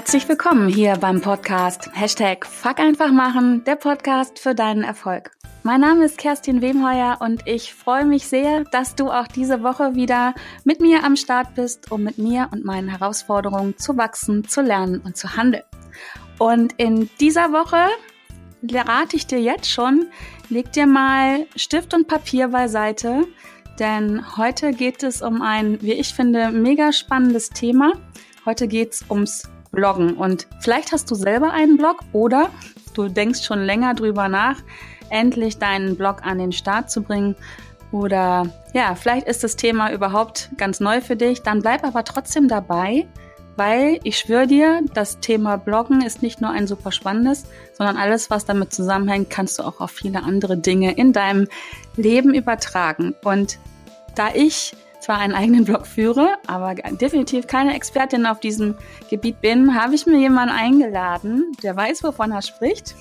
Herzlich willkommen hier beim Podcast Hashtag Fuck einfach machen, der Podcast für deinen Erfolg. Mein Name ist Kerstin Wemheuer und ich freue mich sehr, dass du auch diese Woche wieder mit mir am Start bist, um mit mir und meinen Herausforderungen zu wachsen, zu lernen und zu handeln. Und in dieser Woche rate ich dir jetzt schon, leg dir mal Stift und Papier beiseite, denn heute geht es um ein, wie ich finde, mega spannendes Thema. Heute geht es ums Bloggen. Und vielleicht hast du selber einen Blog oder du denkst schon länger drüber nach, endlich deinen Blog an den Start zu bringen. Oder ja, vielleicht ist das Thema überhaupt ganz neu für dich. Dann bleib aber trotzdem dabei, weil ich schwöre dir, das Thema Bloggen ist nicht nur ein super spannendes, sondern alles, was damit zusammenhängt, kannst du auch auf viele andere Dinge in deinem Leben übertragen. Und da ich zwar einen eigenen Blog führe, aber definitiv keine Expertin auf diesem Gebiet bin, habe ich mir jemanden eingeladen, der weiß, wovon er spricht.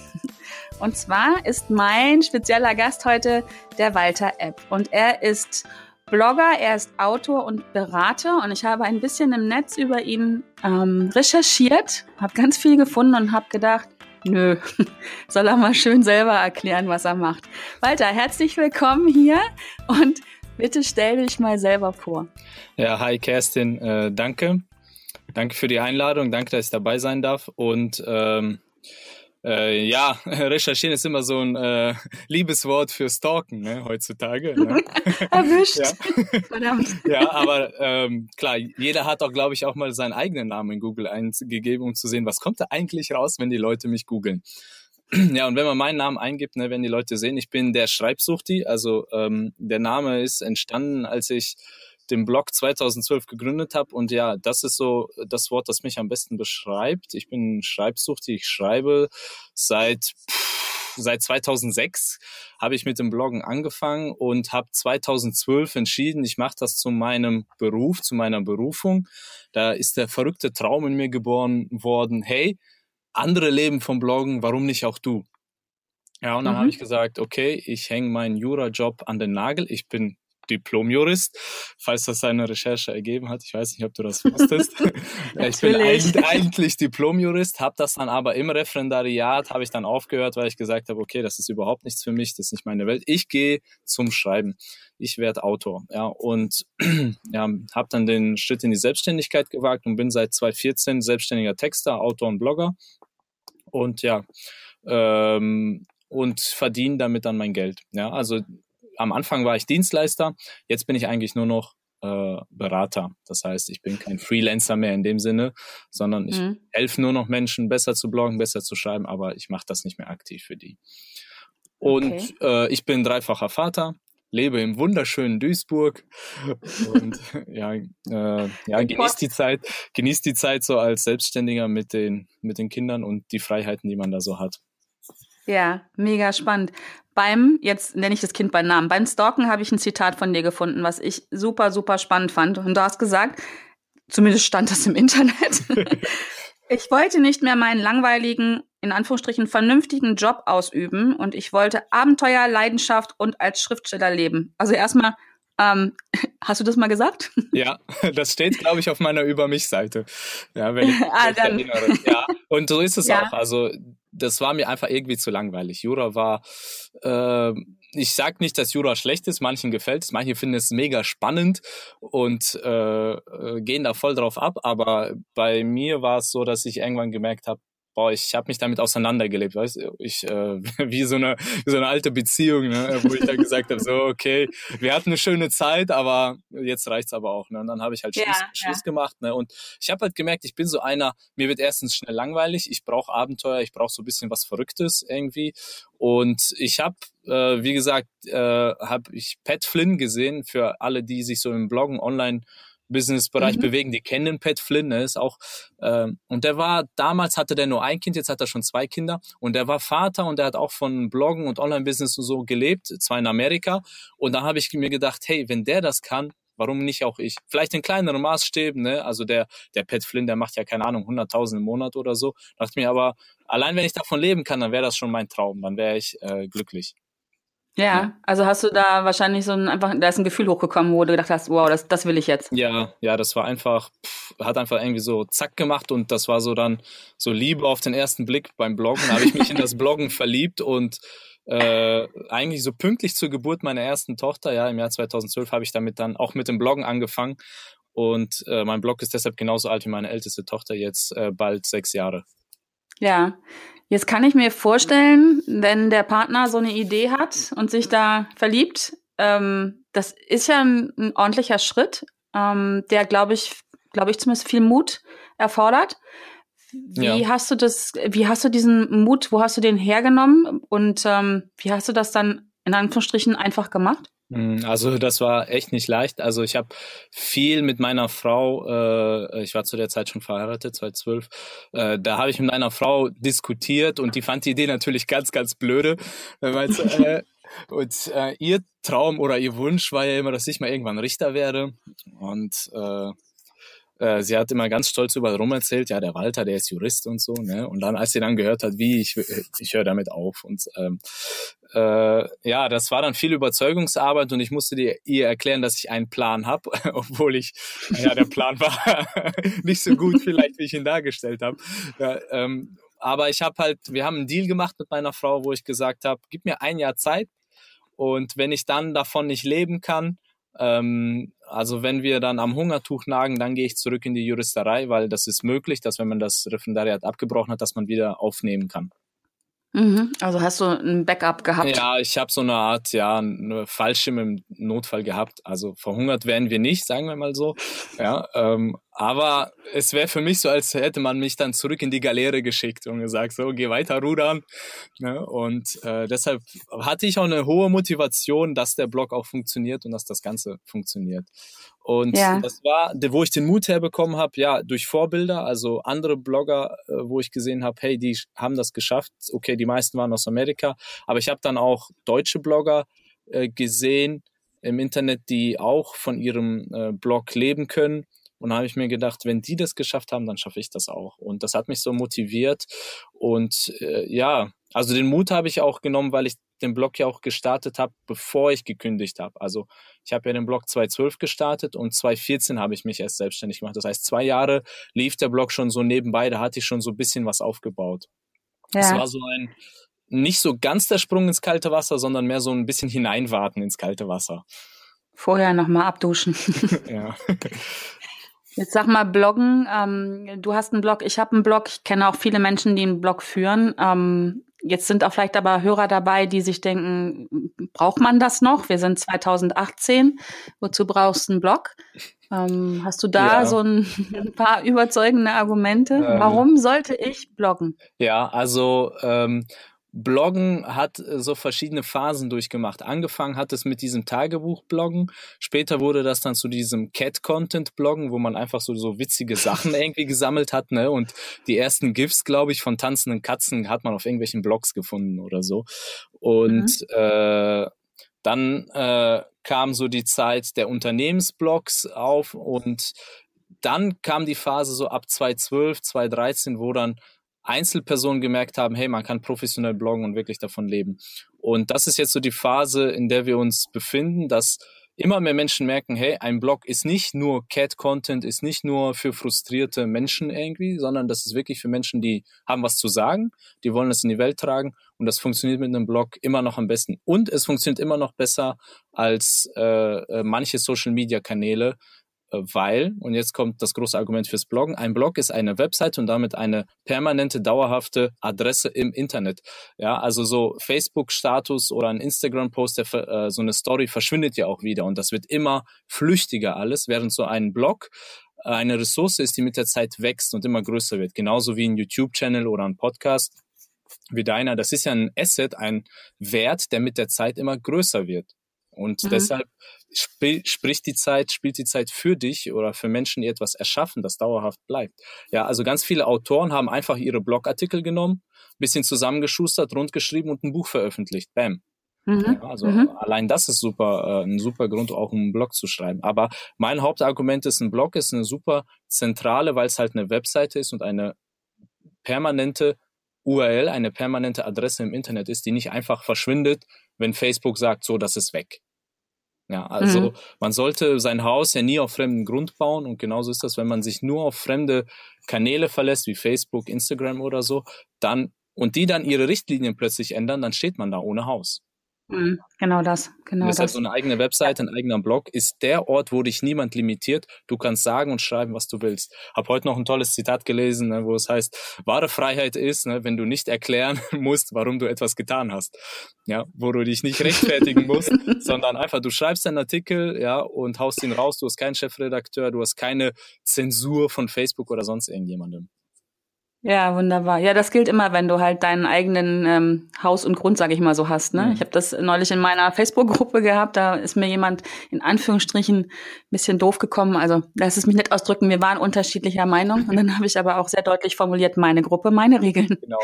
Und zwar ist mein spezieller Gast heute der Walter Epp. Und er ist Blogger, er ist Autor und Berater. Und ich habe ein bisschen im Netz über ihn ähm, recherchiert, habe ganz viel gefunden und habe gedacht, Nö, soll er mal schön selber erklären, was er macht. Walter, herzlich willkommen hier und Bitte stell dich mal selber vor. Ja, hi Kerstin, äh, danke. Danke für die Einladung, danke, dass ich dabei sein darf. Und ähm, äh, ja, recherchieren ist immer so ein äh, Liebeswort für Stalken ne, heutzutage. Ne? Erwischt. ja. Verdammt. ja, aber ähm, klar, jeder hat auch, glaube ich, auch mal seinen eigenen Namen in Google eingegeben, um zu sehen, was kommt da eigentlich raus, wenn die Leute mich googeln. Ja, und wenn man meinen Namen eingibt, ne, wenn die Leute sehen, ich bin der Schreibsuchti, also ähm, der Name ist entstanden, als ich den Blog 2012 gegründet habe und ja, das ist so das Wort, das mich am besten beschreibt. Ich bin Schreibsuchti, ich schreibe seit seit 2006 habe ich mit dem Bloggen angefangen und habe 2012 entschieden, ich mache das zu meinem Beruf, zu meiner Berufung. Da ist der verrückte Traum in mir geboren worden, hey, andere leben vom Bloggen, warum nicht auch du? Ja, und dann mhm. habe ich gesagt, okay, ich hänge meinen Jura-Job an den Nagel. Ich bin Diplom-Jurist, falls das seine Recherche ergeben hat. Ich weiß nicht, ob du das wusstest. ich bin eigentlich, eigentlich Diplom-Jurist, habe das dann aber im Referendariat, habe ich dann aufgehört, weil ich gesagt habe, okay, das ist überhaupt nichts für mich, das ist nicht meine Welt. Ich gehe zum Schreiben. Ich werde Autor. Ja, und ja, habe dann den Schritt in die Selbstständigkeit gewagt und bin seit 2014 selbstständiger Texter, Autor und Blogger und ja, ähm, und verdiene damit dann mein Geld. Ja, also am Anfang war ich Dienstleister, jetzt bin ich eigentlich nur noch äh, Berater. Das heißt, ich bin kein Freelancer mehr in dem Sinne, sondern ich mhm. helfe nur noch Menschen, besser zu bloggen, besser zu schreiben, aber ich mache das nicht mehr aktiv für die. Und okay. äh, ich bin dreifacher Vater, lebe im wunderschönen Duisburg und ja, äh, ja genießt die Zeit, genießt die Zeit so als Selbstständiger mit den mit den Kindern und die Freiheiten, die man da so hat. Ja, mega spannend. Beim, jetzt nenne ich das Kind beim Namen, beim Stalken habe ich ein Zitat von dir gefunden, was ich super, super spannend fand. Und du hast gesagt, zumindest stand das im Internet, ich wollte nicht mehr meinen langweiligen in Anführungsstrichen vernünftigen Job ausüben und ich wollte Abenteuer, Leidenschaft und als Schriftsteller leben. Also erstmal, ähm, hast du das mal gesagt? Ja, das steht, glaube ich, auf meiner Über mich-Seite. Ja, wenn ich, ah, dann. erinnere. Ja, und so ist es ja. auch. Also das war mir einfach irgendwie zu langweilig. Jura war, äh, ich sag nicht, dass Jura schlecht ist, manchen gefällt es, manche finden es mega spannend und äh, äh gehen da voll drauf ab, aber bei mir war es so, dass ich irgendwann gemerkt habe, boah, ich habe mich damit auseinandergelebt, weißt du, ich äh, wie so eine wie so eine alte Beziehung, ne, wo ich dann gesagt habe, so okay, wir hatten eine schöne Zeit, aber jetzt reicht's aber auch, ne? Und dann habe ich halt Schluss, ja, Schluss ja. gemacht, ne? Und ich habe halt gemerkt, ich bin so einer, mir wird erstens schnell langweilig, ich brauche Abenteuer, ich brauche so ein bisschen was Verrücktes irgendwie und ich habe äh, wie gesagt, äh, habe ich Pat Flynn gesehen für alle, die sich so im Bloggen online Business-Bereich mhm. bewegen, die kennen Pat Flynn, ne, ist auch, ähm, und der war, damals hatte der nur ein Kind, jetzt hat er schon zwei Kinder und der war Vater und der hat auch von Bloggen und Online-Business und so gelebt, zwar in Amerika und da habe ich mir gedacht, hey, wenn der das kann, warum nicht auch ich? Vielleicht in kleineren Maßstäben, ne? Also der, der Pat Flynn, der macht ja keine Ahnung, 100.000 im Monat oder so. Da dachte mir aber, allein wenn ich davon leben kann, dann wäre das schon mein Traum, dann wäre ich äh, glücklich. Ja, also hast du da wahrscheinlich so ein einfach, da ist ein Gefühl hochgekommen, wo du gedacht hast, wow, das, das will ich jetzt. Ja, ja, das war einfach, pff, hat einfach irgendwie so zack gemacht und das war so dann so Liebe auf den ersten Blick beim Bloggen. Da habe ich mich in das Bloggen verliebt und äh, eigentlich so pünktlich zur Geburt meiner ersten Tochter, ja, im Jahr 2012 habe ich damit dann auch mit dem Bloggen angefangen und äh, mein Blog ist deshalb genauso alt wie meine älteste Tochter, jetzt äh, bald sechs Jahre. Ja, jetzt kann ich mir vorstellen, wenn der Partner so eine Idee hat und sich da verliebt, ähm, das ist ja ein, ein ordentlicher Schritt, ähm, der, glaube ich, glaube ich, zumindest viel Mut erfordert. Wie ja. hast du das, wie hast du diesen Mut, wo hast du den hergenommen und ähm, wie hast du das dann in Anführungsstrichen einfach gemacht? Hm, also das war echt nicht leicht. Also ich habe viel mit meiner Frau, äh, ich war zu der Zeit schon verheiratet, 2012, äh, da habe ich mit einer Frau diskutiert und die fand die Idee natürlich ganz, ganz blöde. Äh, und äh, ihr Traum oder ihr Wunsch war ja immer, dass ich mal irgendwann Richter werde. Und äh, äh, sie hat immer ganz stolz über rum erzählt, ja, der Walter, der ist Jurist und so, ne? Und dann, als sie dann gehört hat, wie, ich, ich höre damit auf. Und ähm, äh, ja, das war dann viel Überzeugungsarbeit und ich musste dir, ihr erklären, dass ich einen Plan habe, obwohl ich, ja, der Plan war nicht so gut vielleicht, wie ich ihn dargestellt habe. Ja, ähm, aber ich habe halt, wir haben einen Deal gemacht mit meiner Frau, wo ich gesagt habe, gib mir ein Jahr Zeit und wenn ich dann davon nicht leben kann, ähm, also wenn wir dann am Hungertuch nagen, dann gehe ich zurück in die Juristerei, weil das ist möglich, dass wenn man das Referendariat abgebrochen hat, dass man wieder aufnehmen kann. Mhm. Also hast du ein Backup gehabt? Ja, ich habe so eine Art, ja, eine Fallschirm im Notfall gehabt. Also verhungert werden wir nicht, sagen wir mal so. Ja, ähm, aber es wäre für mich so, als hätte man mich dann zurück in die Galeere geschickt und gesagt, so, geh weiter rudern. Ne? Und äh, deshalb hatte ich auch eine hohe Motivation, dass der Blog auch funktioniert und dass das Ganze funktioniert. Und ja. das war, wo ich den Mut herbekommen habe, ja, durch Vorbilder, also andere Blogger, äh, wo ich gesehen habe, hey, die haben das geschafft. Okay, die meisten waren aus Amerika, aber ich habe dann auch deutsche Blogger äh, gesehen im Internet, die auch von ihrem äh, Blog leben können. Und da habe ich mir gedacht, wenn die das geschafft haben, dann schaffe ich das auch. Und das hat mich so motiviert. Und äh, ja, also den Mut habe ich auch genommen, weil ich den Blog ja auch gestartet habe, bevor ich gekündigt habe. Also ich habe ja den Blog 2012 gestartet und 2014 habe ich mich erst selbstständig gemacht. Das heißt, zwei Jahre lief der Blog schon so nebenbei, da hatte ich schon so ein bisschen was aufgebaut. Ja. Es war so ein, nicht so ganz der Sprung ins kalte Wasser, sondern mehr so ein bisschen hineinwarten ins kalte Wasser. Vorher nochmal abduschen. ja. Jetzt sag mal, Bloggen. Ähm, du hast einen Blog, ich habe einen Blog. Ich kenne auch viele Menschen, die einen Blog führen. Ähm, Jetzt sind auch vielleicht aber Hörer dabei, die sich denken, braucht man das noch? Wir sind 2018. Wozu brauchst du einen Blog? Ähm, hast du da ja. so ein, ein, paar überzeugende Argumente? Ähm, Warum sollte ich bloggen? Ja, also ähm, Bloggen hat äh, so verschiedene Phasen durchgemacht. Angefangen hat es mit diesem Tagebuch-Bloggen. Später wurde das dann zu diesem Cat-Content-Bloggen, wo man einfach so, so witzige Sachen irgendwie gesammelt hat. Ne? Und die ersten GIFs, glaube ich, von tanzenden Katzen hat man auf irgendwelchen Blogs gefunden oder so. Und mhm. äh, dann äh, kam so die Zeit der Unternehmensblogs auf und dann kam die Phase so ab 2012, 2013, wo dann Einzelpersonen gemerkt haben, hey, man kann professionell bloggen und wirklich davon leben. Und das ist jetzt so die Phase, in der wir uns befinden, dass immer mehr Menschen merken, hey, ein Blog ist nicht nur Cat-Content, ist nicht nur für frustrierte Menschen irgendwie, sondern das ist wirklich für Menschen, die haben was zu sagen, die wollen es in die Welt tragen und das funktioniert mit einem Blog immer noch am besten. Und es funktioniert immer noch besser als äh, äh manche Social-Media-Kanäle, weil, und jetzt kommt das große Argument fürs Bloggen, ein Blog ist eine Website und damit eine permanente, dauerhafte Adresse im Internet. Ja, also so Facebook-Status oder ein Instagram-Post, äh, so eine Story verschwindet ja auch wieder und das wird immer flüchtiger alles, während so ein Blog äh, eine Ressource ist, die mit der Zeit wächst und immer größer wird. Genauso wie ein YouTube-Channel oder ein Podcast wie deiner. Das ist ja ein Asset, ein Wert, der mit der Zeit immer größer wird. Und mhm. deshalb sp spricht die Zeit, spielt die Zeit für dich oder für Menschen, die etwas erschaffen, das dauerhaft bleibt. Ja, also ganz viele Autoren haben einfach ihre Blogartikel genommen, bisschen zusammengeschustert, rundgeschrieben und ein Buch veröffentlicht. Bam. Mhm. Ja, also mhm. allein das ist super, äh, ein super Grund, auch einen Blog zu schreiben. Aber mein Hauptargument ist, ein Blog ist eine super zentrale, weil es halt eine Webseite ist und eine permanente URL, eine permanente Adresse im Internet ist, die nicht einfach verschwindet, wenn Facebook sagt, so, das ist weg. Ja, also mhm. man sollte sein Haus ja nie auf fremden Grund bauen und genauso ist das, wenn man sich nur auf fremde Kanäle verlässt, wie Facebook, Instagram oder so, dann und die dann ihre Richtlinien plötzlich ändern, dann steht man da ohne Haus. Mhm, genau das, genau das. Deshalb so eine eigene Webseite, ein eigener Blog ist der Ort, wo dich niemand limitiert. Du kannst sagen und schreiben, was du willst. Hab heute noch ein tolles Zitat gelesen, ne, wo es heißt, wahre Freiheit ist, ne, wenn du nicht erklären musst, warum du etwas getan hast. Ja, wo du dich nicht rechtfertigen musst, sondern einfach, du schreibst einen Artikel, ja, und haust ihn raus. Du hast keinen Chefredakteur, du hast keine Zensur von Facebook oder sonst irgendjemandem. Ja, wunderbar. Ja, das gilt immer, wenn du halt deinen eigenen ähm, Haus und Grund, sage ich mal so, hast. Ne? Mhm. Ich habe das neulich in meiner Facebook-Gruppe gehabt. Da ist mir jemand in Anführungsstrichen ein bisschen doof gekommen. Also lass es mich nicht ausdrücken. Wir waren unterschiedlicher Meinung. Und dann habe ich aber auch sehr deutlich formuliert, meine Gruppe, meine Regeln. Genau.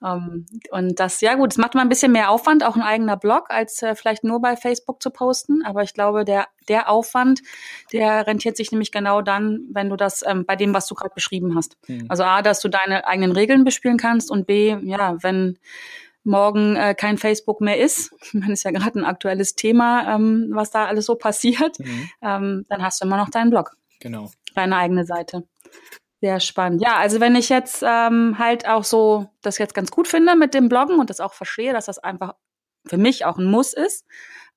Um, ähm, und das, ja gut, es macht mal ein bisschen mehr Aufwand, auch ein eigener Blog, als äh, vielleicht nur bei Facebook zu posten. Aber ich glaube, der, der Aufwand, der rentiert sich nämlich genau dann, wenn du das ähm, bei dem, was du gerade beschrieben hast. Mhm. Also A, dass du deine eigenen Regeln bespielen kannst und B, ja, wenn morgen äh, kein Facebook mehr ist, meine, ist ja gerade ein aktuelles Thema, ähm, was da alles so passiert, mhm. ähm, dann hast du immer noch deinen Blog. Genau. Deine eigene Seite. Sehr spannend. Ja, also wenn ich jetzt ähm, halt auch so das jetzt ganz gut finde mit dem Bloggen und das auch verstehe, dass das einfach für mich auch ein Muss ist.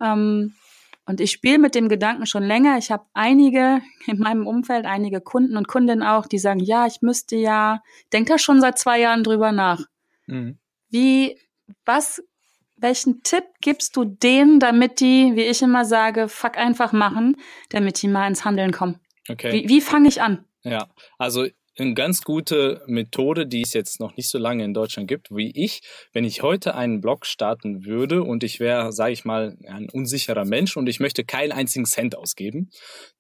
Ähm, und ich spiele mit dem Gedanken schon länger. Ich habe einige in meinem Umfeld, einige Kunden und Kundinnen auch, die sagen, ja, ich müsste ja, denke da schon seit zwei Jahren drüber nach. Mhm. Wie, was, welchen Tipp gibst du denen, damit die, wie ich immer sage, fuck einfach machen, damit die mal ins Handeln kommen? Okay. Wie, wie fange ich an? Ja, also eine ganz gute Methode, die es jetzt noch nicht so lange in Deutschland gibt, wie ich, wenn ich heute einen Blog starten würde und ich wäre, sage ich mal, ein unsicherer Mensch und ich möchte keinen einzigen Cent ausgeben,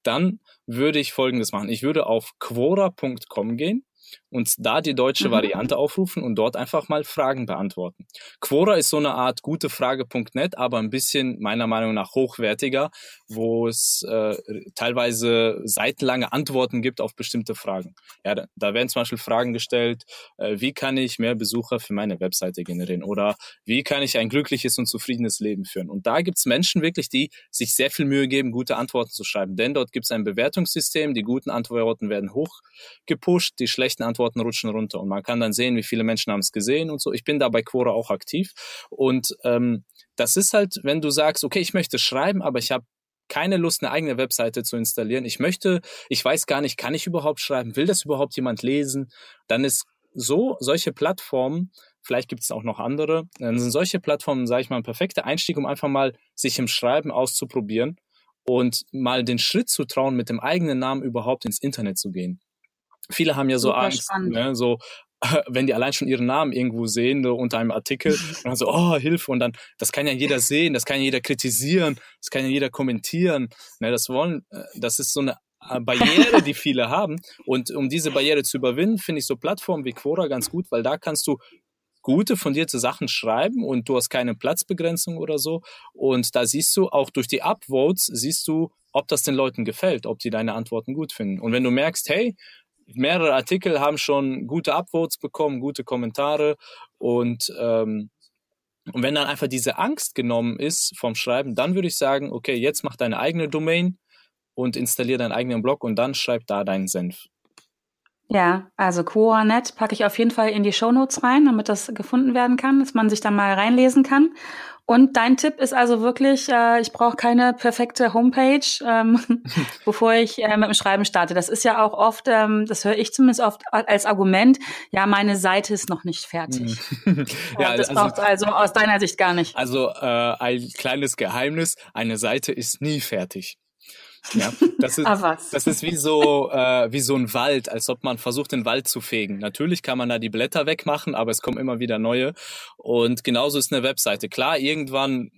dann würde ich Folgendes machen. Ich würde auf quora.com gehen und da die deutsche mhm. Variante aufrufen und dort einfach mal Fragen beantworten. Quora ist so eine Art gutefrage.net, aber ein bisschen meiner Meinung nach hochwertiger, wo es äh, teilweise seitenlange Antworten gibt auf bestimmte Fragen. Ja, da, da werden zum Beispiel Fragen gestellt, äh, wie kann ich mehr Besucher für meine Webseite generieren oder wie kann ich ein glückliches und zufriedenes Leben führen. Und da gibt es Menschen wirklich, die sich sehr viel Mühe geben, gute Antworten zu schreiben, denn dort gibt es ein Bewertungssystem, die guten Antworten werden hochgepusht, die schlechten Antworten Antworten rutschen runter und man kann dann sehen, wie viele Menschen haben es gesehen und so. Ich bin da bei Quora auch aktiv und ähm, das ist halt, wenn du sagst, okay, ich möchte schreiben, aber ich habe keine Lust, eine eigene Webseite zu installieren. Ich möchte, ich weiß gar nicht, kann ich überhaupt schreiben? Will das überhaupt jemand lesen? Dann ist so solche Plattformen, vielleicht gibt es auch noch andere, dann sind solche Plattformen, sage ich mal, ein perfekter Einstieg, um einfach mal sich im Schreiben auszuprobieren und mal den Schritt zu trauen, mit dem eigenen Namen überhaupt ins Internet zu gehen. Viele haben ja so Super Angst, ne, so wenn die allein schon ihren Namen irgendwo sehen so unter einem Artikel und dann so, oh, Hilfe, und dann, das kann ja jeder sehen, das kann ja jeder kritisieren, das kann ja jeder kommentieren. Ne, das wollen, äh, das ist so eine äh, Barriere, die viele haben. Und um diese Barriere zu überwinden, finde ich so Plattformen wie Quora ganz gut, weil da kannst du gute, fundierte Sachen schreiben und du hast keine Platzbegrenzung oder so. Und da siehst du auch durch die Upvotes, siehst du, ob das den Leuten gefällt, ob die deine Antworten gut finden. Und wenn du merkst, hey, mehrere Artikel haben schon gute Upvotes bekommen, gute Kommentare und ähm, und wenn dann einfach diese Angst genommen ist vom Schreiben, dann würde ich sagen, okay, jetzt mach deine eigene Domain und installier deinen eigenen Blog und dann schreib da deinen Senf. Ja, also Quora.net packe ich auf jeden Fall in die Show Notes rein, damit das gefunden werden kann, dass man sich da mal reinlesen kann. Und dein Tipp ist also wirklich, äh, ich brauche keine perfekte Homepage, ähm, bevor ich äh, mit dem Schreiben starte. Das ist ja auch oft, ähm, das höre ich zumindest oft als Argument, ja, meine Seite ist noch nicht fertig. ja, das also, braucht also aus deiner Sicht gar nicht. Also äh, ein kleines Geheimnis, eine Seite ist nie fertig. Ja, das ist, ah, das ist wie so, äh, wie so ein Wald, als ob man versucht, den Wald zu fegen. Natürlich kann man da die Blätter wegmachen, aber es kommen immer wieder neue. Und genauso ist eine Webseite. Klar, irgendwann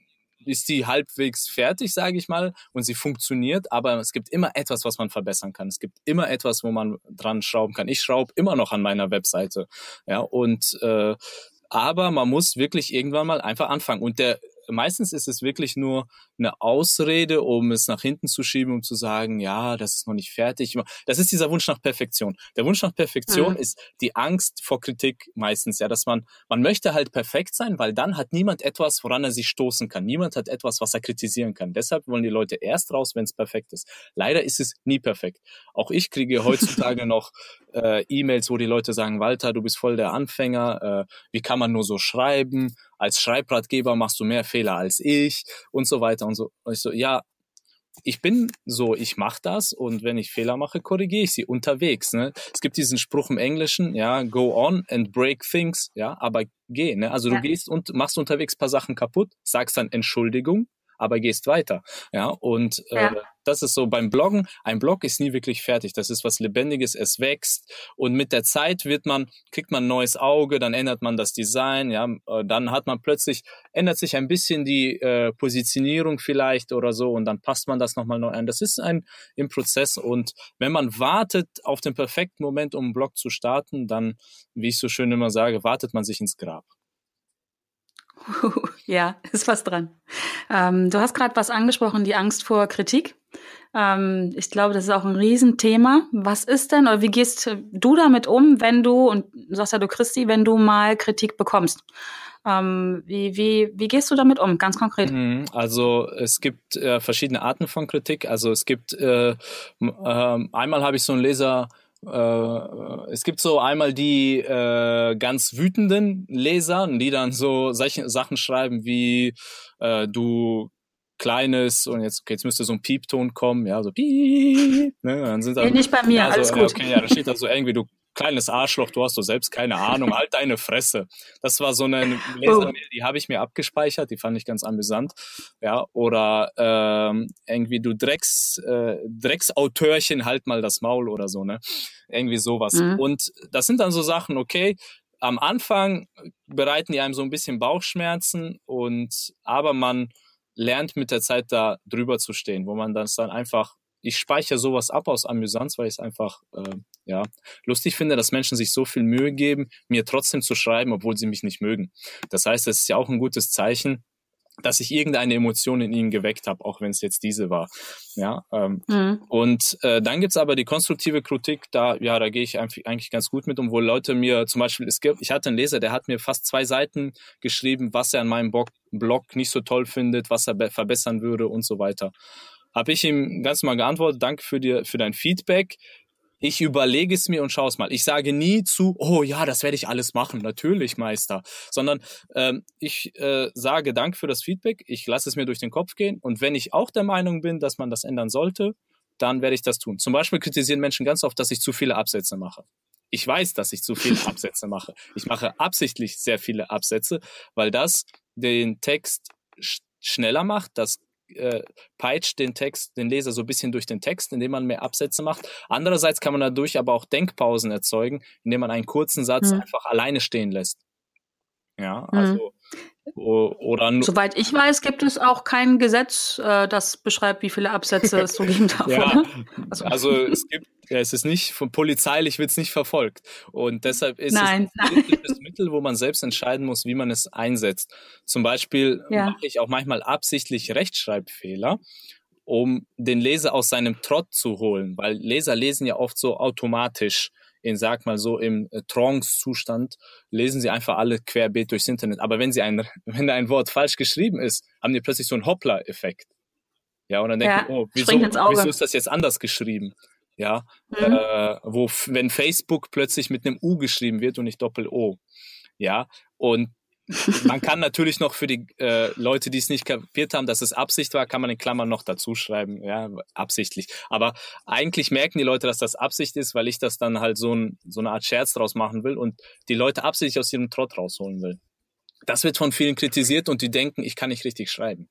ist die halbwegs fertig, sage ich mal, und sie funktioniert, aber es gibt immer etwas, was man verbessern kann. Es gibt immer etwas, wo man dran schrauben kann. Ich schraube immer noch an meiner Webseite. Ja, und äh, aber man muss wirklich irgendwann mal einfach anfangen. Und der meistens ist es wirklich nur eine Ausrede, um es nach hinten zu schieben, um zu sagen, ja, das ist noch nicht fertig. Das ist dieser Wunsch nach Perfektion. Der Wunsch nach Perfektion mhm. ist die Angst vor Kritik meistens, ja, dass man, man möchte halt perfekt sein, weil dann hat niemand etwas, woran er sich stoßen kann. Niemand hat etwas, was er kritisieren kann. Deshalb wollen die Leute erst raus, wenn es perfekt ist. Leider ist es nie perfekt. Auch ich kriege heutzutage noch äh, E-Mails, wo die Leute sagen, Walter, du bist voll der Anfänger, äh, wie kann man nur so schreiben? Als Schreibratgeber machst du mehr Fehler als ich und so weiter und so. Und ich so, ja, ich bin so, ich mache das und wenn ich Fehler mache, korrigiere ich sie unterwegs. Ne? Es gibt diesen Spruch im Englischen, ja, go on and break things, ja, aber geh. Ne? Also ja. du gehst und machst unterwegs paar Sachen kaputt, sagst dann Entschuldigung, aber gehst weiter. Ja, und äh, ja. das ist so beim Bloggen. Ein Blog ist nie wirklich fertig. Das ist was Lebendiges. Es wächst und mit der Zeit wird man kriegt man ein neues Auge, dann ändert man das Design. Ja, äh, dann hat man plötzlich ändert sich ein bisschen die äh, Positionierung vielleicht oder so und dann passt man das nochmal neu an. Das ist ein im Prozess und wenn man wartet auf den perfekten Moment, um einen Blog zu starten, dann, wie ich so schön immer sage, wartet man sich ins Grab. Ja, ist was dran. Ähm, du hast gerade was angesprochen, die Angst vor Kritik. Ähm, ich glaube, das ist auch ein Riesenthema. Was ist denn oder wie gehst du damit um, wenn du, und du sagst ja du Christi, wenn du mal Kritik bekommst? Ähm, wie, wie, wie gehst du damit um, ganz konkret? Mhm, also es gibt äh, verschiedene Arten von Kritik. Also es gibt, äh, äh, einmal habe ich so einen Leser, äh, es gibt so einmal die äh, ganz wütenden Leser, die dann so solche Sachen schreiben wie äh, du kleines und jetzt okay, jetzt müsste so ein Piepton kommen, ja, so piep, ne, dann sind dann, nee, nicht bei mir, ja, so, alles gut. Okay, ja, da steht da so irgendwie du kleines Arschloch, du hast doch selbst keine Ahnung, halt deine Fresse. Das war so eine Lesermail, die habe ich mir abgespeichert, die fand ich ganz amüsant. Ja, oder ähm, irgendwie du Drecks, äh, Drecksautörchen, halt mal das Maul oder so, ne? Irgendwie sowas. Mhm. Und das sind dann so Sachen, okay, am Anfang bereiten die einem so ein bisschen Bauchschmerzen und aber man lernt mit der Zeit da drüber zu stehen, wo man das dann einfach ich speichere sowas ab aus Amüsanz, weil ich es einfach äh, ja lustig finde, dass Menschen sich so viel Mühe geben, mir trotzdem zu schreiben, obwohl sie mich nicht mögen. Das heißt, es ist ja auch ein gutes Zeichen, dass ich irgendeine Emotion in ihnen geweckt habe, auch wenn es jetzt diese war. Ja, ähm, mhm. und äh, dann gibt's aber die konstruktive Kritik, da ja, da gehe ich eigentlich ganz gut mit um, wo Leute mir zum Beispiel, es gibt, ich hatte einen Leser, der hat mir fast zwei Seiten geschrieben, was er an meinem Blog, Blog nicht so toll findet, was er verbessern würde und so weiter habe ich ihm ganz mal geantwortet, danke für, dir, für dein Feedback. Ich überlege es mir und schaue es mal. Ich sage nie zu, oh ja, das werde ich alles machen, natürlich, Meister. Sondern ähm, ich äh, sage Dank für das Feedback, ich lasse es mir durch den Kopf gehen und wenn ich auch der Meinung bin, dass man das ändern sollte, dann werde ich das tun. Zum Beispiel kritisieren Menschen ganz oft, dass ich zu viele Absätze mache. Ich weiß, dass ich zu viele Absätze mache. Ich mache absichtlich sehr viele Absätze, weil das den Text schneller macht, das äh, peitscht den Text, den Leser so ein bisschen durch den Text, indem man mehr Absätze macht. Andererseits kann man dadurch aber auch Denkpausen erzeugen, indem man einen kurzen Satz mhm. einfach alleine stehen lässt. Ja, mhm. also oder Soweit ich weiß, gibt es auch kein Gesetz, äh, das beschreibt, wie viele Absätze es so geben darf. ja, also. also. es gibt, es ist nicht von polizeilich wird es nicht verfolgt und deshalb ist nein, es ein politisches Mittel, wo man selbst entscheiden muss, wie man es einsetzt. Zum Beispiel ja. mache ich auch manchmal absichtlich Rechtschreibfehler um den Leser aus seinem Trott zu holen, weil Leser lesen ja oft so automatisch in, sag mal so, im äh, Trance-Zustand, lesen sie einfach alle querbeet durchs Internet. Aber wenn sie ein, wenn da ein Wort falsch geschrieben ist, haben die plötzlich so einen Hoppler-Effekt. Ja, und dann denken, ja, oh, wieso, wieso ist das jetzt anders geschrieben? Ja, mhm. äh, wo, wenn Facebook plötzlich mit einem U geschrieben wird und nicht Doppel-O. Ja, und man kann natürlich noch für die äh, Leute, die es nicht kapiert haben, dass es Absicht war, kann man in Klammern noch dazu schreiben, ja, absichtlich. Aber eigentlich merken die Leute, dass das Absicht ist, weil ich das dann halt so, ein, so eine Art Scherz draus machen will und die Leute absichtlich aus ihrem Trott rausholen will. Das wird von vielen kritisiert und die denken, ich kann nicht richtig schreiben.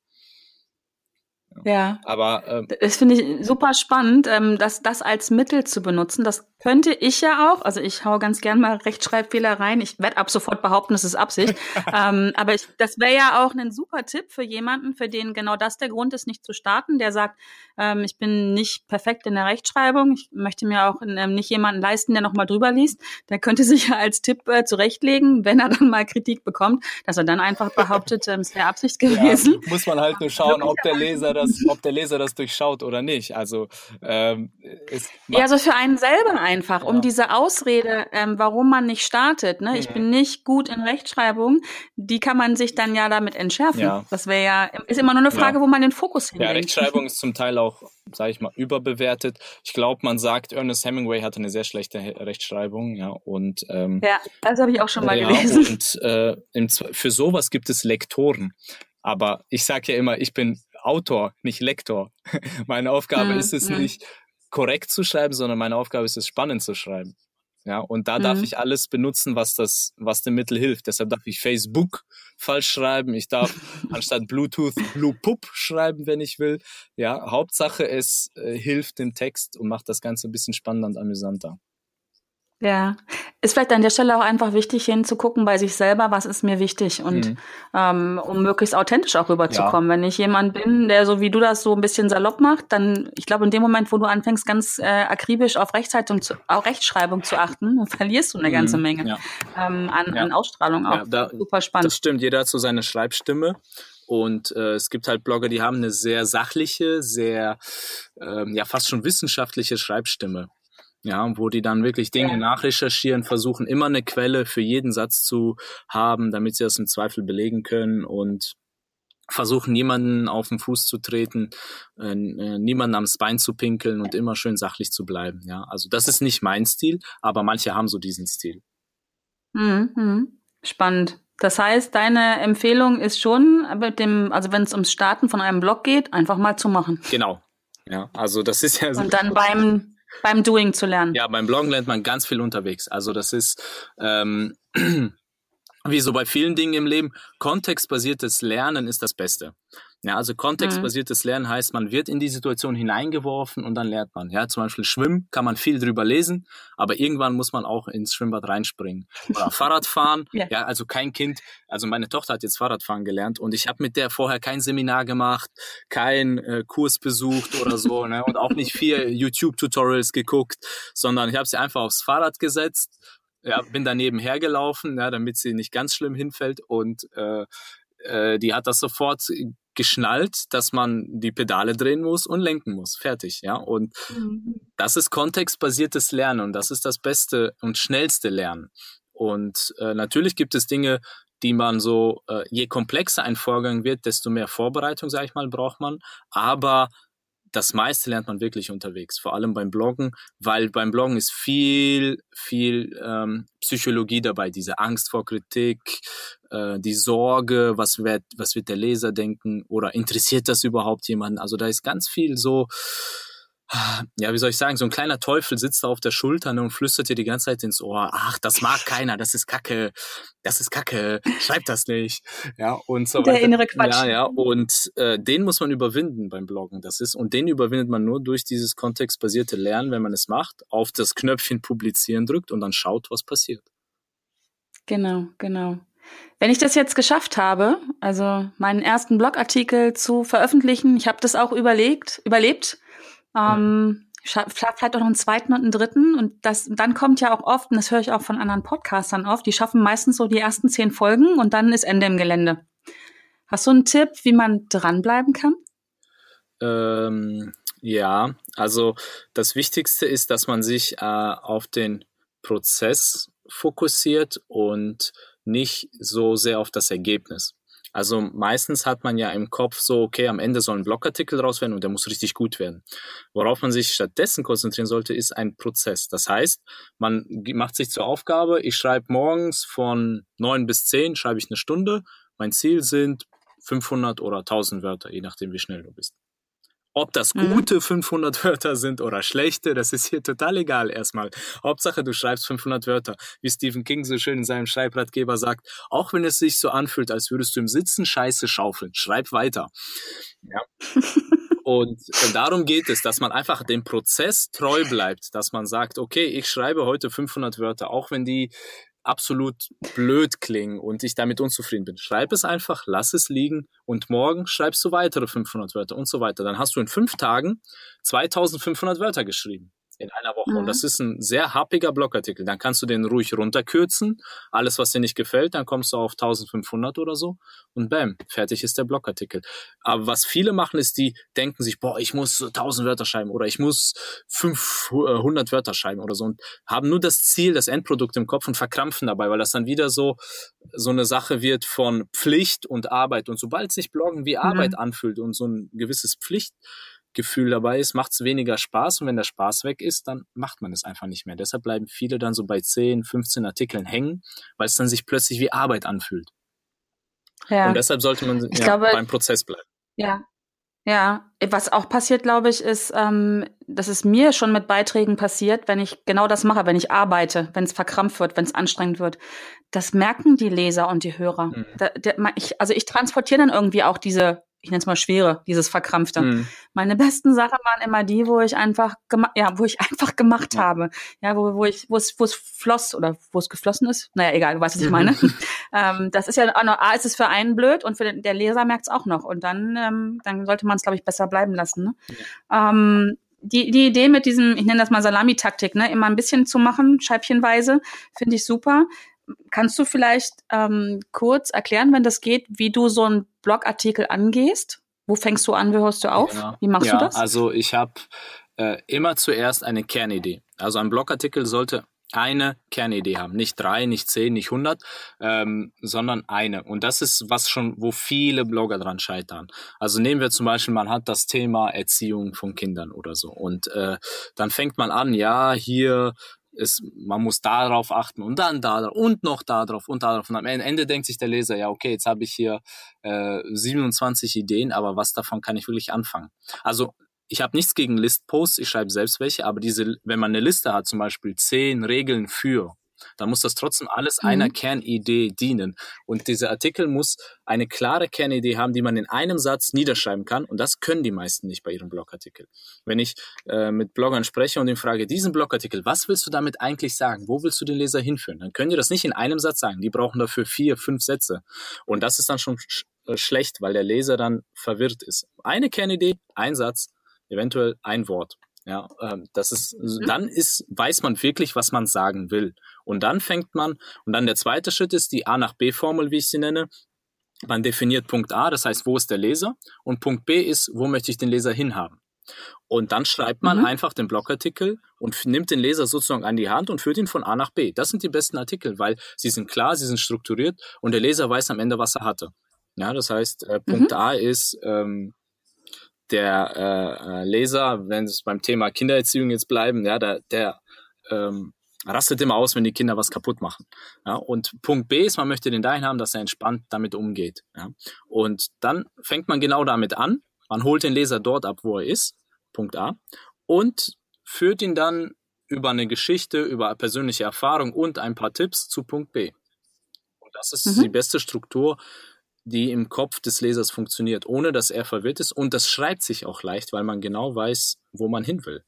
Ja. Aber ähm, das finde ich super spannend, ähm, das, das als Mittel zu benutzen. Das könnte ich ja auch. Also ich hau ganz gern mal Rechtschreibfehler rein. Ich werde ab sofort behaupten, es ist Absicht. ähm, aber ich, das wäre ja auch ein super Tipp für jemanden, für den genau das der Grund ist, nicht zu starten, der sagt, ähm, ich bin nicht perfekt in der Rechtschreibung. Ich möchte mir auch ähm, nicht jemanden leisten, der nochmal drüber liest. Der könnte sich ja als Tipp äh, zurechtlegen, wenn er dann mal Kritik bekommt, dass er dann einfach behauptet, ähm, es wäre Absicht gewesen. Ja, muss man halt nur schauen, ob der Leser das, ob der Leser das durchschaut oder nicht. Also ähm, ist ja, also für einen selber einfach, ja. um diese Ausrede, ähm, warum man nicht startet. Ne? Ich mhm. bin nicht gut in Rechtschreibung, die kann man sich dann ja damit entschärfen. Ja. Das wäre ja, ist immer nur eine Frage, ja. wo man den Fokus hinlegt. Ja, Rechtschreibung ist zum Teil auch, sage ich mal, überbewertet. Ich glaube, man sagt, Ernest Hemingway hatte eine sehr schlechte Rechtschreibung, ja, und ähm, ja, das habe ich auch schon mal gelesen. Und äh, im, für sowas gibt es Lektoren. Aber ich sage ja immer, ich bin Autor, nicht Lektor. Meine Aufgabe hm, ist es hm. nicht korrekt zu schreiben, sondern meine Aufgabe ist es spannend zu schreiben. Ja, und da mhm. darf ich alles benutzen, was das, was dem Mittel hilft. Deshalb darf ich Facebook falsch schreiben. Ich darf anstatt Bluetooth Blue Pup schreiben, wenn ich will. Ja, Hauptsache es äh, hilft dem Text und macht das Ganze ein bisschen spannender und amüsanter. Ja, ist vielleicht an der Stelle auch einfach wichtig hinzugucken bei sich selber, was ist mir wichtig und mhm. ähm, um möglichst authentisch auch rüberzukommen. Ja. Wenn ich jemand bin, der so wie du das so ein bisschen salopp macht, dann, ich glaube, in dem Moment, wo du anfängst, ganz äh, akribisch auf Rechtschreibung zu, auf Rechtschreibung zu achten, verlierst du eine ganze mhm. Menge ja. ähm, an, ja. an Ausstrahlung auch. Da, Super spannend. Das stimmt, jeder hat so seine Schreibstimme. Und äh, es gibt halt Blogger, die haben eine sehr sachliche, sehr ähm, ja fast schon wissenschaftliche Schreibstimme ja, wo die dann wirklich Dinge nachrecherchieren, versuchen immer eine Quelle für jeden Satz zu haben, damit sie das im Zweifel belegen können und versuchen niemanden auf den Fuß zu treten, äh, äh, niemanden am Bein zu pinkeln und immer schön sachlich zu bleiben. Ja, also das ist nicht mein Stil, aber manche haben so diesen Stil. Mhm. mhm. Spannend. Das heißt, deine Empfehlung ist schon, mit dem, also wenn es ums Starten von einem Blog geht, einfach mal zu machen. Genau. Ja, also das ist ja so. Und dann beim beim Doing zu lernen. Ja, beim Bloggen lernt man ganz viel unterwegs. Also das ist ähm, wie so bei vielen Dingen im Leben, kontextbasiertes Lernen ist das Beste. Ja, also kontextbasiertes mhm. Lernen heißt, man wird in die Situation hineingeworfen und dann lernt man. Ja, zum Beispiel Schwimmen kann man viel drüber lesen, aber irgendwann muss man auch ins Schwimmbad reinspringen. Oder Fahrradfahren. ja. ja, also kein Kind, also meine Tochter hat jetzt Fahrradfahren gelernt und ich habe mit der vorher kein Seminar gemacht, kein äh, Kurs besucht oder so, ne, und auch nicht vier YouTube-Tutorials geguckt, sondern ich habe sie einfach aufs Fahrrad gesetzt ja, bin daneben hergelaufen, ja, damit sie nicht ganz schlimm hinfällt und äh, äh, die hat das sofort geschnallt, dass man die Pedale drehen muss und lenken muss. Fertig, ja. Und mhm. das ist kontextbasiertes Lernen und das ist das beste und schnellste Lernen. Und äh, natürlich gibt es Dinge, die man so, äh, je komplexer ein Vorgang wird, desto mehr Vorbereitung, sage ich mal, braucht man. Aber das meiste lernt man wirklich unterwegs, vor allem beim Bloggen, weil beim Bloggen ist viel, viel ähm, Psychologie dabei, diese Angst vor Kritik, äh, die Sorge, was wird, was wird der Leser denken oder interessiert das überhaupt jemanden? Also da ist ganz viel so ja, wie soll ich sagen, so ein kleiner Teufel sitzt da auf der Schulter ne, und flüstert dir die ganze Zeit ins Ohr, ach, das mag keiner, das ist Kacke, das ist Kacke, schreib das nicht. Ja, und so der weiter. innere Quatsch. Ja, ja, und äh, den muss man überwinden beim Bloggen. Das ist, und den überwindet man nur durch dieses kontextbasierte Lernen, wenn man es macht, auf das Knöpfchen publizieren drückt und dann schaut, was passiert. Genau, genau. Wenn ich das jetzt geschafft habe, also meinen ersten Blogartikel zu veröffentlichen, ich habe das auch überlegt, überlebt, ähm, vielleicht auch noch einen zweiten und einen dritten. Und das, dann kommt ja auch oft, und das höre ich auch von anderen Podcastern oft, die schaffen meistens so die ersten zehn Folgen und dann ist Ende im Gelände. Hast du einen Tipp, wie man dranbleiben kann? Ähm, ja, also das Wichtigste ist, dass man sich äh, auf den Prozess fokussiert und nicht so sehr auf das Ergebnis. Also meistens hat man ja im Kopf so, okay, am Ende soll ein Blogartikel raus werden und der muss richtig gut werden. Worauf man sich stattdessen konzentrieren sollte, ist ein Prozess. Das heißt, man macht sich zur Aufgabe, ich schreibe morgens von neun bis zehn, schreibe ich eine Stunde. Mein Ziel sind 500 oder 1000 Wörter, je nachdem, wie schnell du bist. Ob das mhm. gute 500 Wörter sind oder schlechte, das ist hier total egal erstmal. Hauptsache, du schreibst 500 Wörter. Wie Stephen King so schön in seinem Schreibratgeber sagt, auch wenn es sich so anfühlt, als würdest du im Sitzen Scheiße schaufeln, schreib weiter. Ja. Und darum geht es, dass man einfach dem Prozess treu bleibt, dass man sagt, okay, ich schreibe heute 500 Wörter, auch wenn die absolut blöd klingen und ich damit unzufrieden bin. Schreib es einfach, lass es liegen und morgen schreibst du weitere 500 Wörter und so weiter. Dann hast du in fünf Tagen 2500 Wörter geschrieben in einer Woche. Mhm. Und das ist ein sehr happiger Blogartikel. Dann kannst du den ruhig runterkürzen. Alles, was dir nicht gefällt, dann kommst du auf 1500 oder so. Und bam, fertig ist der Blogartikel. Aber was viele machen, ist, die denken sich, boah, ich muss 1000 Wörter schreiben oder ich muss 500 äh, Wörter schreiben oder so und haben nur das Ziel, das Endprodukt im Kopf und verkrampfen dabei, weil das dann wieder so, so eine Sache wird von Pflicht und Arbeit. Und sobald sich Bloggen wie Arbeit mhm. anfühlt und so ein gewisses Pflicht, Gefühl dabei ist, macht es weniger Spaß und wenn der Spaß weg ist, dann macht man es einfach nicht mehr. Deshalb bleiben viele dann so bei 10, 15 Artikeln hängen, weil es dann sich plötzlich wie Arbeit anfühlt. Ja. Und deshalb sollte man ja, glaube, beim Prozess bleiben. Ja. Ja, was auch passiert, glaube ich, ist, ähm, dass es mir schon mit Beiträgen passiert, wenn ich genau das mache, wenn ich arbeite, wenn es verkrampft wird, wenn es anstrengend wird. Das merken die Leser und die Hörer. Mhm. Da, der, ich, also ich transportiere dann irgendwie auch diese ich nenne es mal Schwere, dieses Verkrampfte. Mhm. Meine besten Sachen waren immer die, wo ich einfach gemacht, ja, wo ich einfach gemacht ja. habe. Ja, wo, wo ich, wo es, wo es floss oder wo es geflossen ist. Naja, egal, du weißt, was ich meine. ähm, das ist ja auch noch, A, ist es für einen blöd und für den, der Leser merkt es auch noch. Und dann, ähm, dann sollte man es, glaube ich, besser bleiben lassen. Ne? Ja. Ähm, die, die Idee mit diesem, ich nenne das mal Salami-Taktik, ne, immer ein bisschen zu machen, scheibchenweise, finde ich super. Kannst du vielleicht ähm, kurz erklären, wenn das geht, wie du so einen Blogartikel angehst? Wo fängst du an, wie hörst du auf? Ja, wie machst ja, du das? Also ich habe äh, immer zuerst eine Kernidee. Also ein Blogartikel sollte eine Kernidee haben. Nicht drei, nicht zehn, nicht hundert, ähm, sondern eine. Und das ist was schon, wo viele Blogger dran scheitern. Also nehmen wir zum Beispiel, man hat das Thema Erziehung von Kindern oder so. Und äh, dann fängt man an, ja, hier es, man muss darauf achten und dann da und noch darauf und darauf. Und am Ende denkt sich der Leser, ja, okay, jetzt habe ich hier äh, 27 Ideen, aber was davon kann ich wirklich anfangen? Also ich habe nichts gegen Listposts, ich schreibe selbst welche, aber diese, wenn man eine Liste hat, zum Beispiel zehn Regeln für dann muss das trotzdem alles mhm. einer Kernidee dienen. Und dieser Artikel muss eine klare Kernidee haben, die man in einem Satz niederschreiben kann. Und das können die meisten nicht bei ihrem Blogartikel. Wenn ich äh, mit Bloggern spreche und ihn frage, diesen Blogartikel, was willst du damit eigentlich sagen? Wo willst du den Leser hinführen? Dann können die das nicht in einem Satz sagen. Die brauchen dafür vier, fünf Sätze. Und das ist dann schon sch äh, schlecht, weil der Leser dann verwirrt ist. Eine Kernidee, ein Satz, eventuell ein Wort. Ja, ähm, das ist, mhm. dann ist, weiß man wirklich, was man sagen will. Und dann fängt man, und dann der zweite Schritt ist die A nach B Formel, wie ich sie nenne. Man definiert Punkt A, das heißt, wo ist der Leser? Und Punkt B ist, wo möchte ich den Leser hinhaben? Und dann schreibt man mhm. einfach den Blogartikel und nimmt den Leser sozusagen an die Hand und führt ihn von A nach B. Das sind die besten Artikel, weil sie sind klar, sie sind strukturiert und der Leser weiß am Ende, was er hatte. Ja, das heißt, äh, Punkt mhm. A ist, ähm, der äh, äh, Leser, wenn es beim Thema Kindererziehung jetzt bleiben, ja, der, der ähm, rastet immer aus, wenn die Kinder was kaputt machen. Ja, und Punkt B ist, man möchte den dahin haben, dass er entspannt damit umgeht. Ja. Und dann fängt man genau damit an. Man holt den Leser dort ab, wo er ist. Punkt A. Und führt ihn dann über eine Geschichte, über persönliche Erfahrung und ein paar Tipps zu Punkt B. Und das ist mhm. die beste Struktur, die im Kopf des Lesers funktioniert, ohne dass er verwirrt ist. Und das schreibt sich auch leicht, weil man genau weiß, wo man hin will.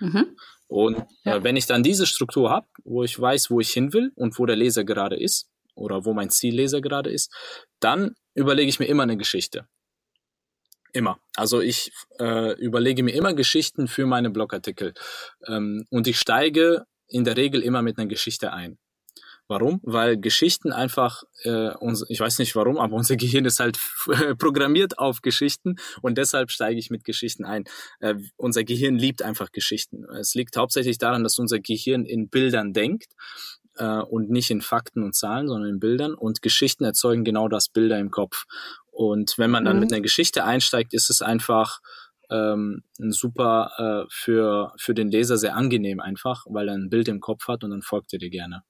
Mhm. Und ja. äh, wenn ich dann diese Struktur habe, wo ich weiß, wo ich hin will und wo der Leser gerade ist oder wo mein Zielleser gerade ist, dann überlege ich mir immer eine Geschichte. Immer. Also ich äh, überlege mir immer Geschichten für meine Blogartikel. Ähm, und ich steige in der Regel immer mit einer Geschichte ein. Warum? Weil Geschichten einfach, äh, uns, ich weiß nicht warum, aber unser Gehirn ist halt programmiert auf Geschichten und deshalb steige ich mit Geschichten ein. Äh, unser Gehirn liebt einfach Geschichten. Es liegt hauptsächlich daran, dass unser Gehirn in Bildern denkt äh, und nicht in Fakten und Zahlen, sondern in Bildern und Geschichten erzeugen genau das Bilder im Kopf. Und wenn man dann mhm. mit einer Geschichte einsteigt, ist es einfach ähm, super äh, für, für den Leser sehr angenehm einfach, weil er ein Bild im Kopf hat und dann folgt er dir gerne.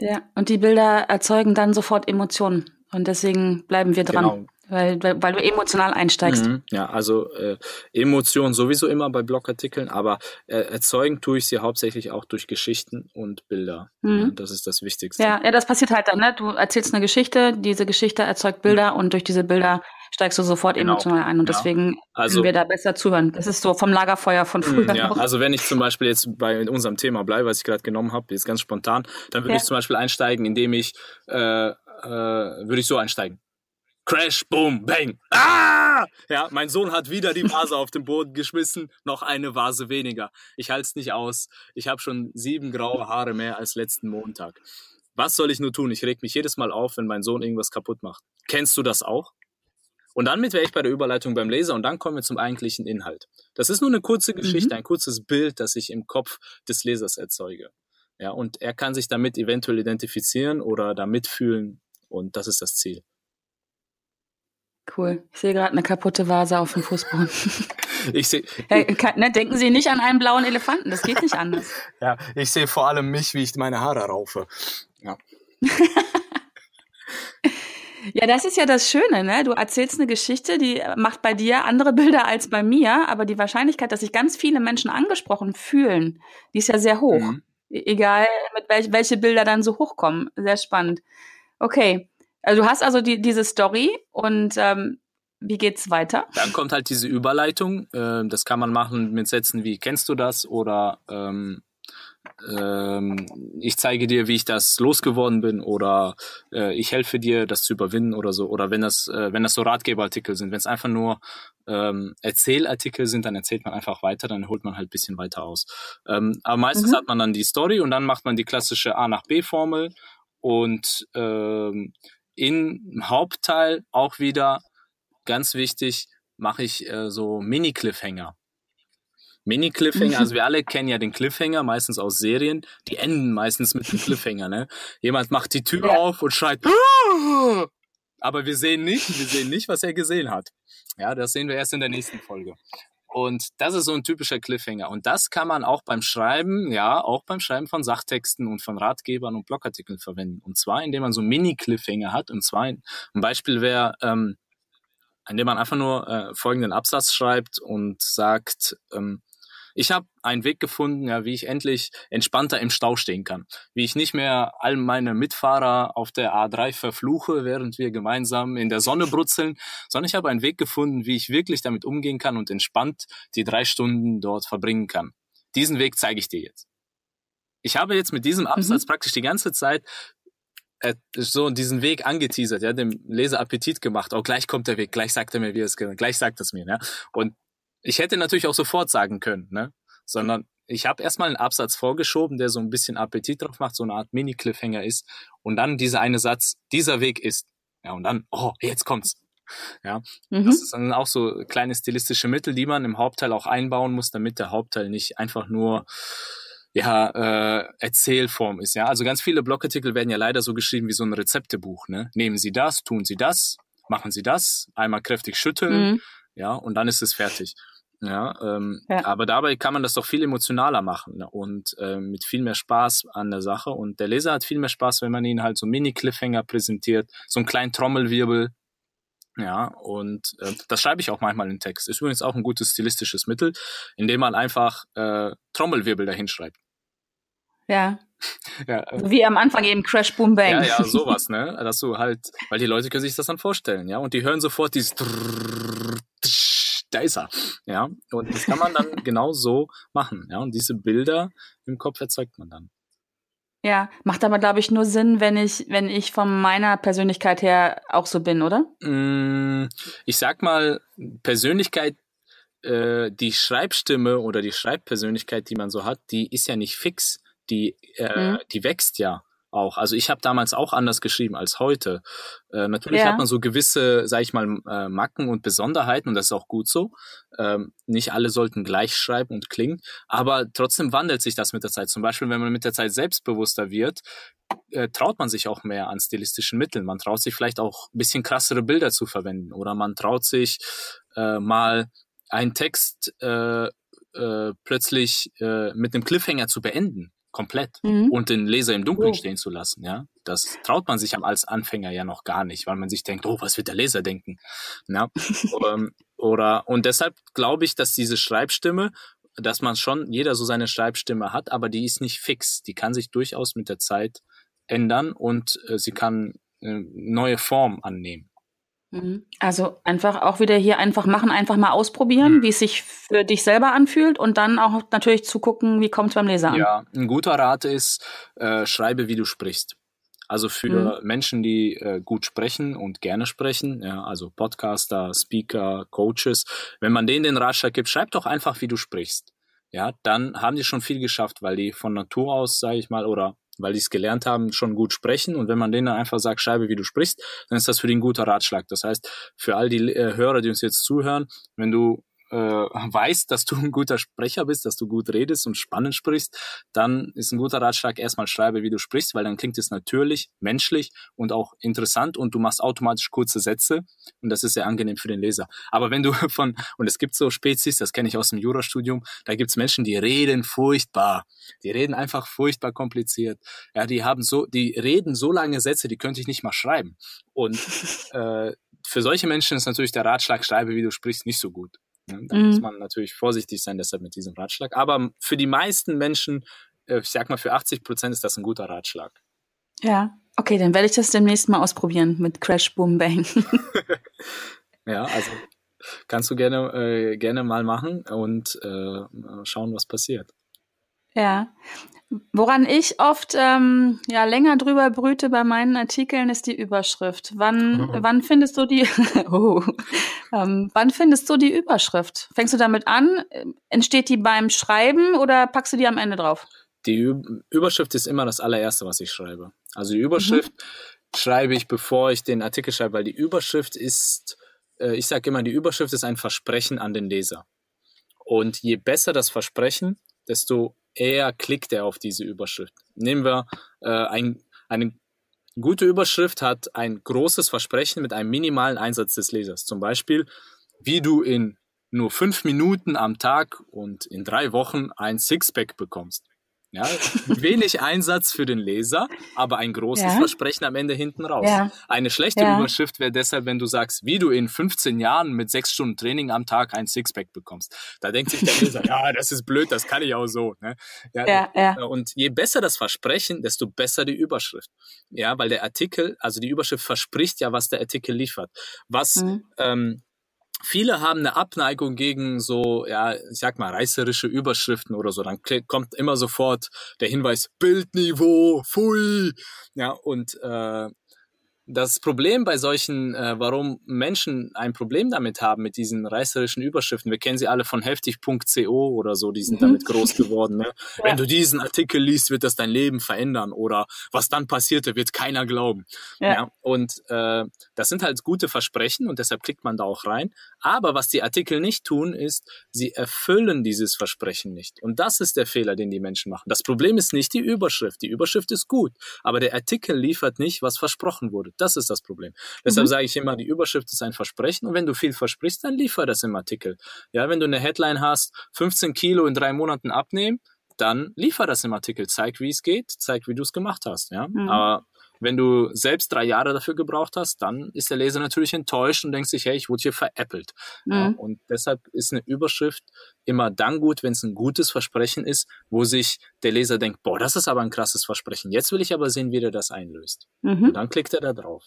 Ja, und die Bilder erzeugen dann sofort Emotionen. Und deswegen bleiben wir dran. Genau. Weil, weil, du emotional einsteigst. Mhm, ja, also äh, Emotionen sowieso immer bei Blogartikeln, aber äh, erzeugen tue ich sie hauptsächlich auch durch Geschichten und Bilder. Mhm. Ja, das ist das Wichtigste. Ja, ja, das passiert halt dann. Ne? Du erzählst eine Geschichte, diese Geschichte erzeugt Bilder mhm. und durch diese Bilder steigst du sofort genau. emotional ein und ja. deswegen also, können wir da besser zuhören. Das ist so vom Lagerfeuer von hm, früher. Ja, also wenn ich zum Beispiel jetzt bei unserem Thema bleibe, was ich gerade genommen habe, jetzt ganz spontan, dann würde ja. ich zum Beispiel einsteigen, indem ich äh, äh, würde ich so einsteigen. Crash, boom, bang. Ah! Ja, mein Sohn hat wieder die Vase auf den Boden geschmissen, noch eine Vase weniger. Ich halte es nicht aus. Ich habe schon sieben graue Haare mehr als letzten Montag. Was soll ich nur tun? Ich reg mich jedes Mal auf, wenn mein Sohn irgendwas kaputt macht. Kennst du das auch? Und dann wäre ich bei der Überleitung beim Leser und dann kommen wir zum eigentlichen Inhalt. Das ist nur eine kurze mhm. Geschichte, mhm. ein kurzes Bild, das ich im Kopf des Lesers erzeuge. Ja, und er kann sich damit eventuell identifizieren oder da mitfühlen und das ist das Ziel. Cool. Ich sehe gerade eine kaputte Vase auf dem Fußboden. Ich sehe. Ja, ne, denken Sie nicht an einen blauen Elefanten, das geht nicht anders. ja, ich sehe vor allem mich, wie ich meine Haare raufe. Ja. ja, das ist ja das Schöne, ne? Du erzählst eine Geschichte, die macht bei dir andere Bilder als bei mir, aber die Wahrscheinlichkeit, dass sich ganz viele Menschen angesprochen fühlen, die ist ja sehr hoch. Mhm. E-, egal, mit welch, welche Bilder dann so hochkommen. Sehr spannend. Okay. Also du hast also die, diese Story und ähm, wie geht's weiter? Dann kommt halt diese Überleitung. Äh, das kann man machen mit Sätzen wie kennst du das oder ähm, ähm, ich zeige dir, wie ich das losgeworden bin oder äh, ich helfe dir, das zu überwinden oder so. Oder wenn das, äh, wenn das so Ratgeberartikel sind, wenn es einfach nur ähm, Erzählartikel sind, dann erzählt man einfach weiter, dann holt man halt bisschen weiter aus. Ähm, aber meistens mhm. hat man dann die Story und dann macht man die klassische A nach B Formel und ähm, im Hauptteil auch wieder ganz wichtig, mache ich äh, so Mini-Cliffhanger. Mini-Cliffhanger, also wir alle kennen ja den Cliffhanger, meistens aus Serien, die enden meistens mit dem Cliffhanger, ne? Jemand macht die Tür ja. auf und schreit, Aah! aber wir sehen nicht, wir sehen nicht, was er gesehen hat. Ja, das sehen wir erst in der nächsten Folge. Und das ist so ein typischer Cliffhanger. Und das kann man auch beim Schreiben, ja, auch beim Schreiben von Sachtexten und von Ratgebern und Blogartikeln verwenden. Und zwar, indem man so Mini-Cliffhanger hat. Und zwar, ein Beispiel wäre, ähm, indem man einfach nur äh, folgenden Absatz schreibt und sagt, ähm, ich habe einen Weg gefunden, ja, wie ich endlich entspannter im Stau stehen kann. Wie ich nicht mehr all meine Mitfahrer auf der A3 verfluche, während wir gemeinsam in der Sonne brutzeln, sondern ich habe einen Weg gefunden, wie ich wirklich damit umgehen kann und entspannt die drei Stunden dort verbringen kann. Diesen Weg zeige ich dir jetzt. Ich habe jetzt mit diesem. Absatz mhm. praktisch die ganze Zeit äh, so diesen Weg angeteasert, ja, dem Leser Appetit gemacht. Oh, gleich kommt der Weg, gleich sagt er mir, wie es geht, gleich sagt es mir, ja. Und ich hätte natürlich auch sofort sagen können, ne? Sondern ich habe erstmal einen Absatz vorgeschoben, der so ein bisschen Appetit drauf macht, so eine Art Mini-Cliffhanger ist. Und dann dieser eine Satz, dieser Weg ist. Ja, und dann, oh, jetzt kommt's. Ja, mhm. das ist dann auch so kleine stilistische Mittel, die man im Hauptteil auch einbauen muss, damit der Hauptteil nicht einfach nur ja, äh, Erzählform ist. Ja, also ganz viele Blogartikel werden ja leider so geschrieben wie so ein Rezeptebuch. Ne? Nehmen Sie das, tun Sie das, machen Sie das, einmal kräftig schütteln, mhm. ja, und dann ist es fertig. Ja, ähm, ja, aber dabei kann man das doch viel emotionaler machen ne? und äh, mit viel mehr Spaß an der Sache. Und der Leser hat viel mehr Spaß, wenn man ihn halt so Mini-Cliffhanger präsentiert, so einen kleinen Trommelwirbel. Ja, und äh, das schreibe ich auch manchmal in Text. Ist übrigens auch ein gutes stilistisches Mittel, indem man einfach äh, Trommelwirbel dahin schreibt. Ja. ja äh, Wie am Anfang eben Crash Boom Bang. Ja, ja, sowas, ne? Dass du halt, weil die Leute können sich das dann vorstellen, ja, und die hören sofort dieses da ist er. Ja, und das kann man dann genau so machen. Ja, und diese Bilder im Kopf erzeugt man dann. Ja, macht aber, glaube ich, nur Sinn, wenn ich, wenn ich von meiner Persönlichkeit her auch so bin, oder? Mm, ich sag mal, Persönlichkeit, äh, die Schreibstimme oder die Schreibpersönlichkeit, die man so hat, die ist ja nicht fix. Die, äh, mhm. die wächst ja auch. Also ich habe damals auch anders geschrieben als heute. Äh, natürlich ja. hat man so gewisse, sag ich mal, äh, Macken und Besonderheiten und das ist auch gut so. Ähm, nicht alle sollten gleich schreiben und klingen, aber trotzdem wandelt sich das mit der Zeit. Zum Beispiel, wenn man mit der Zeit selbstbewusster wird, äh, traut man sich auch mehr an stilistischen Mitteln. Man traut sich vielleicht auch ein bisschen krassere Bilder zu verwenden oder man traut sich äh, mal einen Text äh, äh, plötzlich äh, mit einem Cliffhanger zu beenden komplett mhm. und den Leser im Dunkeln oh. stehen zu lassen, ja. Das traut man sich als Anfänger ja noch gar nicht, weil man sich denkt, oh, was wird der Leser denken? Ja. ähm, oder, und deshalb glaube ich, dass diese Schreibstimme, dass man schon, jeder so seine Schreibstimme hat, aber die ist nicht fix. Die kann sich durchaus mit der Zeit ändern und äh, sie kann äh, neue Form annehmen. Mhm. Also einfach auch wieder hier einfach machen, einfach mal ausprobieren, mhm. wie es sich für dich selber anfühlt und dann auch natürlich zu gucken, wie kommt es beim Leser an. Ja, ein guter Rat ist, äh, schreibe, wie du sprichst. Also für mhm. Menschen, die äh, gut sprechen und gerne sprechen, ja, also Podcaster, Speaker, Coaches, wenn man denen den Ratschlag gibt, schreib doch einfach, wie du sprichst. Ja, dann haben die schon viel geschafft, weil die von Natur aus, sage ich mal, oder weil die es gelernt haben, schon gut sprechen. Und wenn man denen einfach sagt, schreibe, wie du sprichst, dann ist das für die ein guter Ratschlag. Das heißt, für all die äh, Hörer, die uns jetzt zuhören, wenn du äh, weißt, dass du ein guter Sprecher bist, dass du gut redest und spannend sprichst, dann ist ein guter Ratschlag erstmal schreibe, wie du sprichst, weil dann klingt es natürlich, menschlich und auch interessant und du machst automatisch kurze Sätze und das ist sehr angenehm für den Leser. Aber wenn du von, und es gibt so Spezies, das kenne ich aus dem Jurastudium, da gibt es Menschen, die reden furchtbar. Die reden einfach furchtbar kompliziert. Ja, die haben so, die reden so lange Sätze, die könnte ich nicht mal schreiben. Und äh, für solche Menschen ist natürlich der Ratschlag, schreibe, wie du sprichst, nicht so gut. Da mhm. muss man natürlich vorsichtig sein, deshalb mit diesem Ratschlag. Aber für die meisten Menschen, äh, ich sag mal für 80 Prozent ist das ein guter Ratschlag. Ja, okay, dann werde ich das demnächst mal ausprobieren mit Crash Boom Bang. ja, also kannst du gerne, äh, gerne mal machen und äh, schauen, was passiert. Ja. Woran ich oft ähm, ja länger drüber brüte bei meinen Artikeln ist die Überschrift. Wann oh. wann findest du die oh, ähm, wann findest du die Überschrift? Fängst du damit an? Entsteht die beim Schreiben oder packst du die am Ende drauf? Die Überschrift ist immer das allererste, was ich schreibe. Also die Überschrift mhm. schreibe ich, bevor ich den Artikel schreibe, weil die Überschrift ist, äh, ich sage immer, die Überschrift ist ein Versprechen an den Leser. Und je besser das Versprechen, desto eher klickt er auf diese Überschrift. Nehmen wir äh, ein, eine gute Überschrift hat ein großes Versprechen mit einem minimalen Einsatz des Lesers. Zum Beispiel, wie du in nur fünf Minuten am Tag und in drei Wochen ein Sixpack bekommst. Ja, wenig Einsatz für den Leser, aber ein großes ja. Versprechen am Ende hinten raus. Ja. Eine schlechte. Überschrift wäre deshalb, wenn du sagst, wie du in 15 Jahren mit sechs Stunden Training am Tag ein Sixpack bekommst. Da denkt sich der Leser, ja, das ist blöd, das kann ich auch so. Ne? Ja, ja, Und je besser das Versprechen, desto besser die Überschrift. Ja, weil der Artikel, also die Überschrift verspricht ja, was der Artikel liefert. Was mhm. ähm, viele haben eine Abneigung gegen so, ja, ich sag mal, reißerische Überschriften oder so. Dann kommt immer sofort der Hinweis, Bildniveau, pfui. Ja, und äh, das Problem bei solchen, äh, warum Menschen ein Problem damit haben, mit diesen reißerischen Überschriften, wir kennen sie alle von heftig.co oder so, die sind mhm. damit groß geworden. Ne? Ja. Wenn du diesen Artikel liest, wird das dein Leben verändern oder was dann passierte, wird keiner glauben. Ja. ja? Und äh, das sind halt gute Versprechen und deshalb klickt man da auch rein. Aber was die Artikel nicht tun, ist, sie erfüllen dieses Versprechen nicht. Und das ist der Fehler, den die Menschen machen. Das Problem ist nicht die Überschrift. Die Überschrift ist gut, aber der Artikel liefert nicht, was versprochen wurde. Das ist das Problem. Deshalb mhm. sage ich immer, die Überschrift ist ein Versprechen und wenn du viel versprichst, dann liefer das im Artikel. Ja, wenn du eine Headline hast, 15 Kilo in drei Monaten abnehmen, dann liefer das im Artikel. Zeig, wie es geht, zeig, wie du es gemacht hast. Ja, mhm. aber wenn du selbst drei Jahre dafür gebraucht hast, dann ist der Leser natürlich enttäuscht und denkt sich, hey, ich wurde hier veräppelt. Mhm. Ja, und deshalb ist eine Überschrift immer dann gut, wenn es ein gutes Versprechen ist, wo sich der Leser denkt, boah, das ist aber ein krasses Versprechen. Jetzt will ich aber sehen, wie der das einlöst. Mhm. Und dann klickt er da drauf.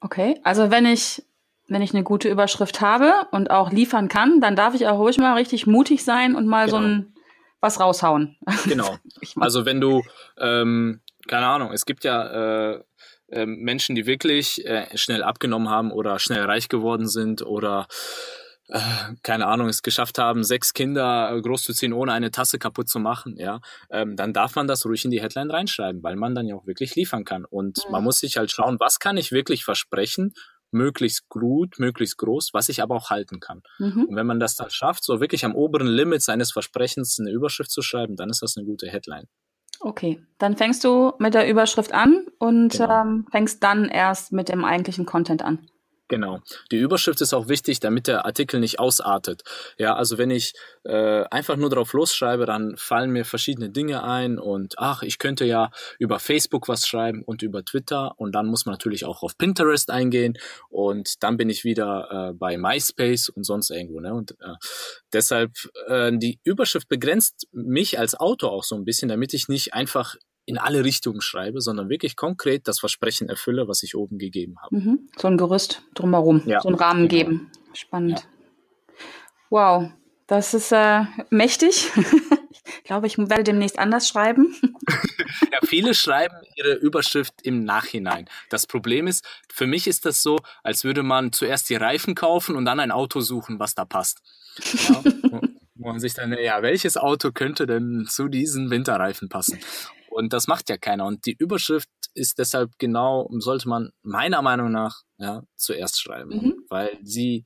Okay, also wenn ich wenn ich eine gute Überschrift habe und auch liefern kann, dann darf ich auch ruhig mal richtig mutig sein und mal genau. so ein was raushauen. Genau. Also wenn du ähm, keine Ahnung, es gibt ja äh, äh, Menschen, die wirklich äh, schnell abgenommen haben oder schnell reich geworden sind oder äh, keine Ahnung, es geschafft haben, sechs Kinder äh, großzuziehen, ohne eine Tasse kaputt zu machen, ja, ähm, dann darf man das ruhig in die Headline reinschreiben, weil man dann ja auch wirklich liefern kann. Und man muss sich halt schauen, was kann ich wirklich versprechen, möglichst gut, möglichst groß, was ich aber auch halten kann. Mhm. Und wenn man das dann schafft, so wirklich am oberen Limit seines Versprechens eine Überschrift zu schreiben, dann ist das eine gute Headline. Okay, dann fängst du mit der Überschrift an und genau. ähm, fängst dann erst mit dem eigentlichen Content an. Genau. Die Überschrift ist auch wichtig, damit der Artikel nicht ausartet. Ja, also wenn ich äh, einfach nur drauf losschreibe, dann fallen mir verschiedene Dinge ein und ach, ich könnte ja über Facebook was schreiben und über Twitter und dann muss man natürlich auch auf Pinterest eingehen und dann bin ich wieder äh, bei MySpace und sonst irgendwo. Ne? Und äh, deshalb äh, die Überschrift begrenzt mich als Autor auch so ein bisschen, damit ich nicht einfach in alle Richtungen schreibe, sondern wirklich konkret das Versprechen erfülle, was ich oben gegeben habe. Mhm. So ein Gerüst drumherum, ja, so einen Rahmen genau. geben. Spannend. Ja. Wow, das ist äh, mächtig. ich glaube, ich werde demnächst anders schreiben. ja, viele schreiben ihre Überschrift im Nachhinein. Das Problem ist, für mich ist das so, als würde man zuerst die Reifen kaufen und dann ein Auto suchen, was da passt. Ja, wo man sich dann, ja, welches Auto könnte denn zu diesen Winterreifen passen? Und das macht ja keiner. Und die Überschrift ist deshalb genau, sollte man meiner Meinung nach ja, zuerst schreiben, mhm. weil sie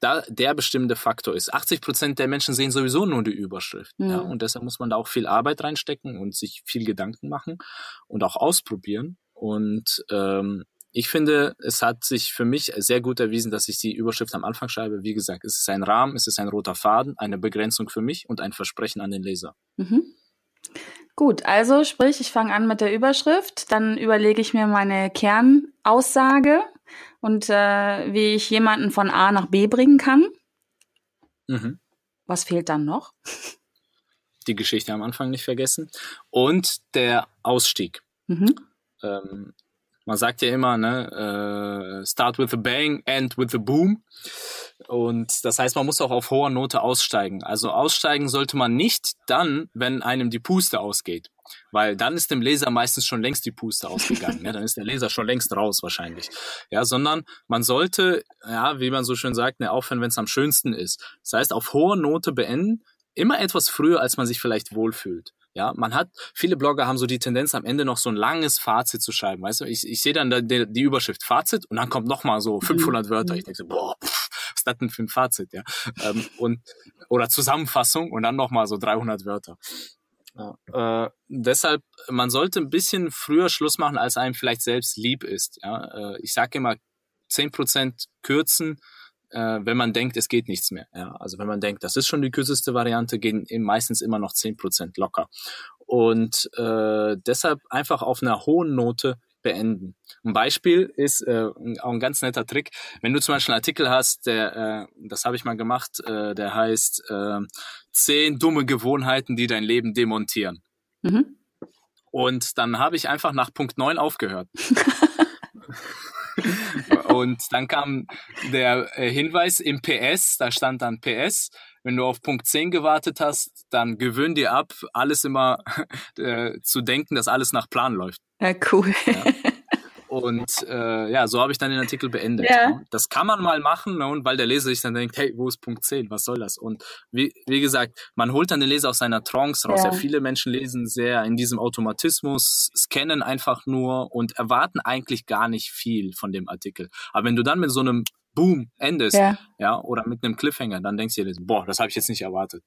da der bestimmende Faktor ist. 80 Prozent der Menschen sehen sowieso nur die Überschrift. Mhm. Ja, und deshalb muss man da auch viel Arbeit reinstecken und sich viel Gedanken machen und auch ausprobieren. Und ähm, ich finde, es hat sich für mich sehr gut erwiesen, dass ich die Überschrift am Anfang schreibe. Wie gesagt, es ist ein Rahmen, es ist ein roter Faden, eine Begrenzung für mich und ein Versprechen an den Leser. Mhm. Gut, also sprich, ich fange an mit der Überschrift, dann überlege ich mir meine Kernaussage und äh, wie ich jemanden von A nach B bringen kann. Mhm. Was fehlt dann noch? Die Geschichte am Anfang nicht vergessen. Und der Ausstieg. Mhm. Ähm, man sagt ja immer, ne, äh, start with a bang, end with a boom. Und das heißt, man muss auch auf hoher Note aussteigen. Also aussteigen sollte man nicht dann, wenn einem die Puste ausgeht. Weil dann ist dem Leser meistens schon längst die Puste ausgegangen. ja, dann ist der Leser schon längst raus wahrscheinlich. Ja, sondern man sollte, ja, wie man so schön sagt, ne, aufhören, wenn es am schönsten ist. Das heißt, auf hoher Note beenden, immer etwas früher, als man sich vielleicht wohlfühlt. Ja, man hat, viele Blogger haben so die Tendenz, am Ende noch so ein langes Fazit zu schreiben. Weißt du, ich, ich sehe dann die, die Überschrift Fazit und dann kommt noch mal so 500 mhm. Wörter. Ich denke so, boah, pff, was ist das denn für ein Fazit, ja? ähm, und, oder Zusammenfassung und dann noch mal so 300 Wörter. Ja, äh, deshalb, man sollte ein bisschen früher Schluss machen, als einem vielleicht selbst lieb ist. Ja? Äh, ich sage immer, 10% kürzen, äh, wenn man denkt, es geht nichts mehr. Ja, also wenn man denkt, das ist schon die kürzeste Variante, gehen meistens immer noch zehn Prozent locker. Und äh, deshalb einfach auf einer hohen Note beenden. Ein Beispiel ist äh, auch ein ganz netter Trick. Wenn du zum Beispiel einen Artikel hast, der, äh, das habe ich mal gemacht, äh, der heißt äh, zehn dumme Gewohnheiten, die dein Leben demontieren. Mhm. Und dann habe ich einfach nach Punkt 9 aufgehört. Und dann kam der äh, Hinweis im PS, da stand dann PS. Wenn du auf Punkt 10 gewartet hast, dann gewöhn dir ab, alles immer äh, zu denken, dass alles nach Plan läuft. Ja, cool. Ja. Und äh, ja, so habe ich dann den Artikel beendet. Ja. Ne? Das kann man mal machen, ne? und weil der Leser sich dann denkt, hey, wo ist Punkt 10? Was soll das? Und wie, wie gesagt, man holt dann den Leser aus seiner Trance raus. Ja. ja. viele Menschen lesen sehr in diesem Automatismus, scannen einfach nur und erwarten eigentlich gar nicht viel von dem Artikel. Aber wenn du dann mit so einem Boom, endest, ja. ja, oder mit einem Cliffhanger, dann denkst du dir, boah, das habe ich jetzt nicht erwartet.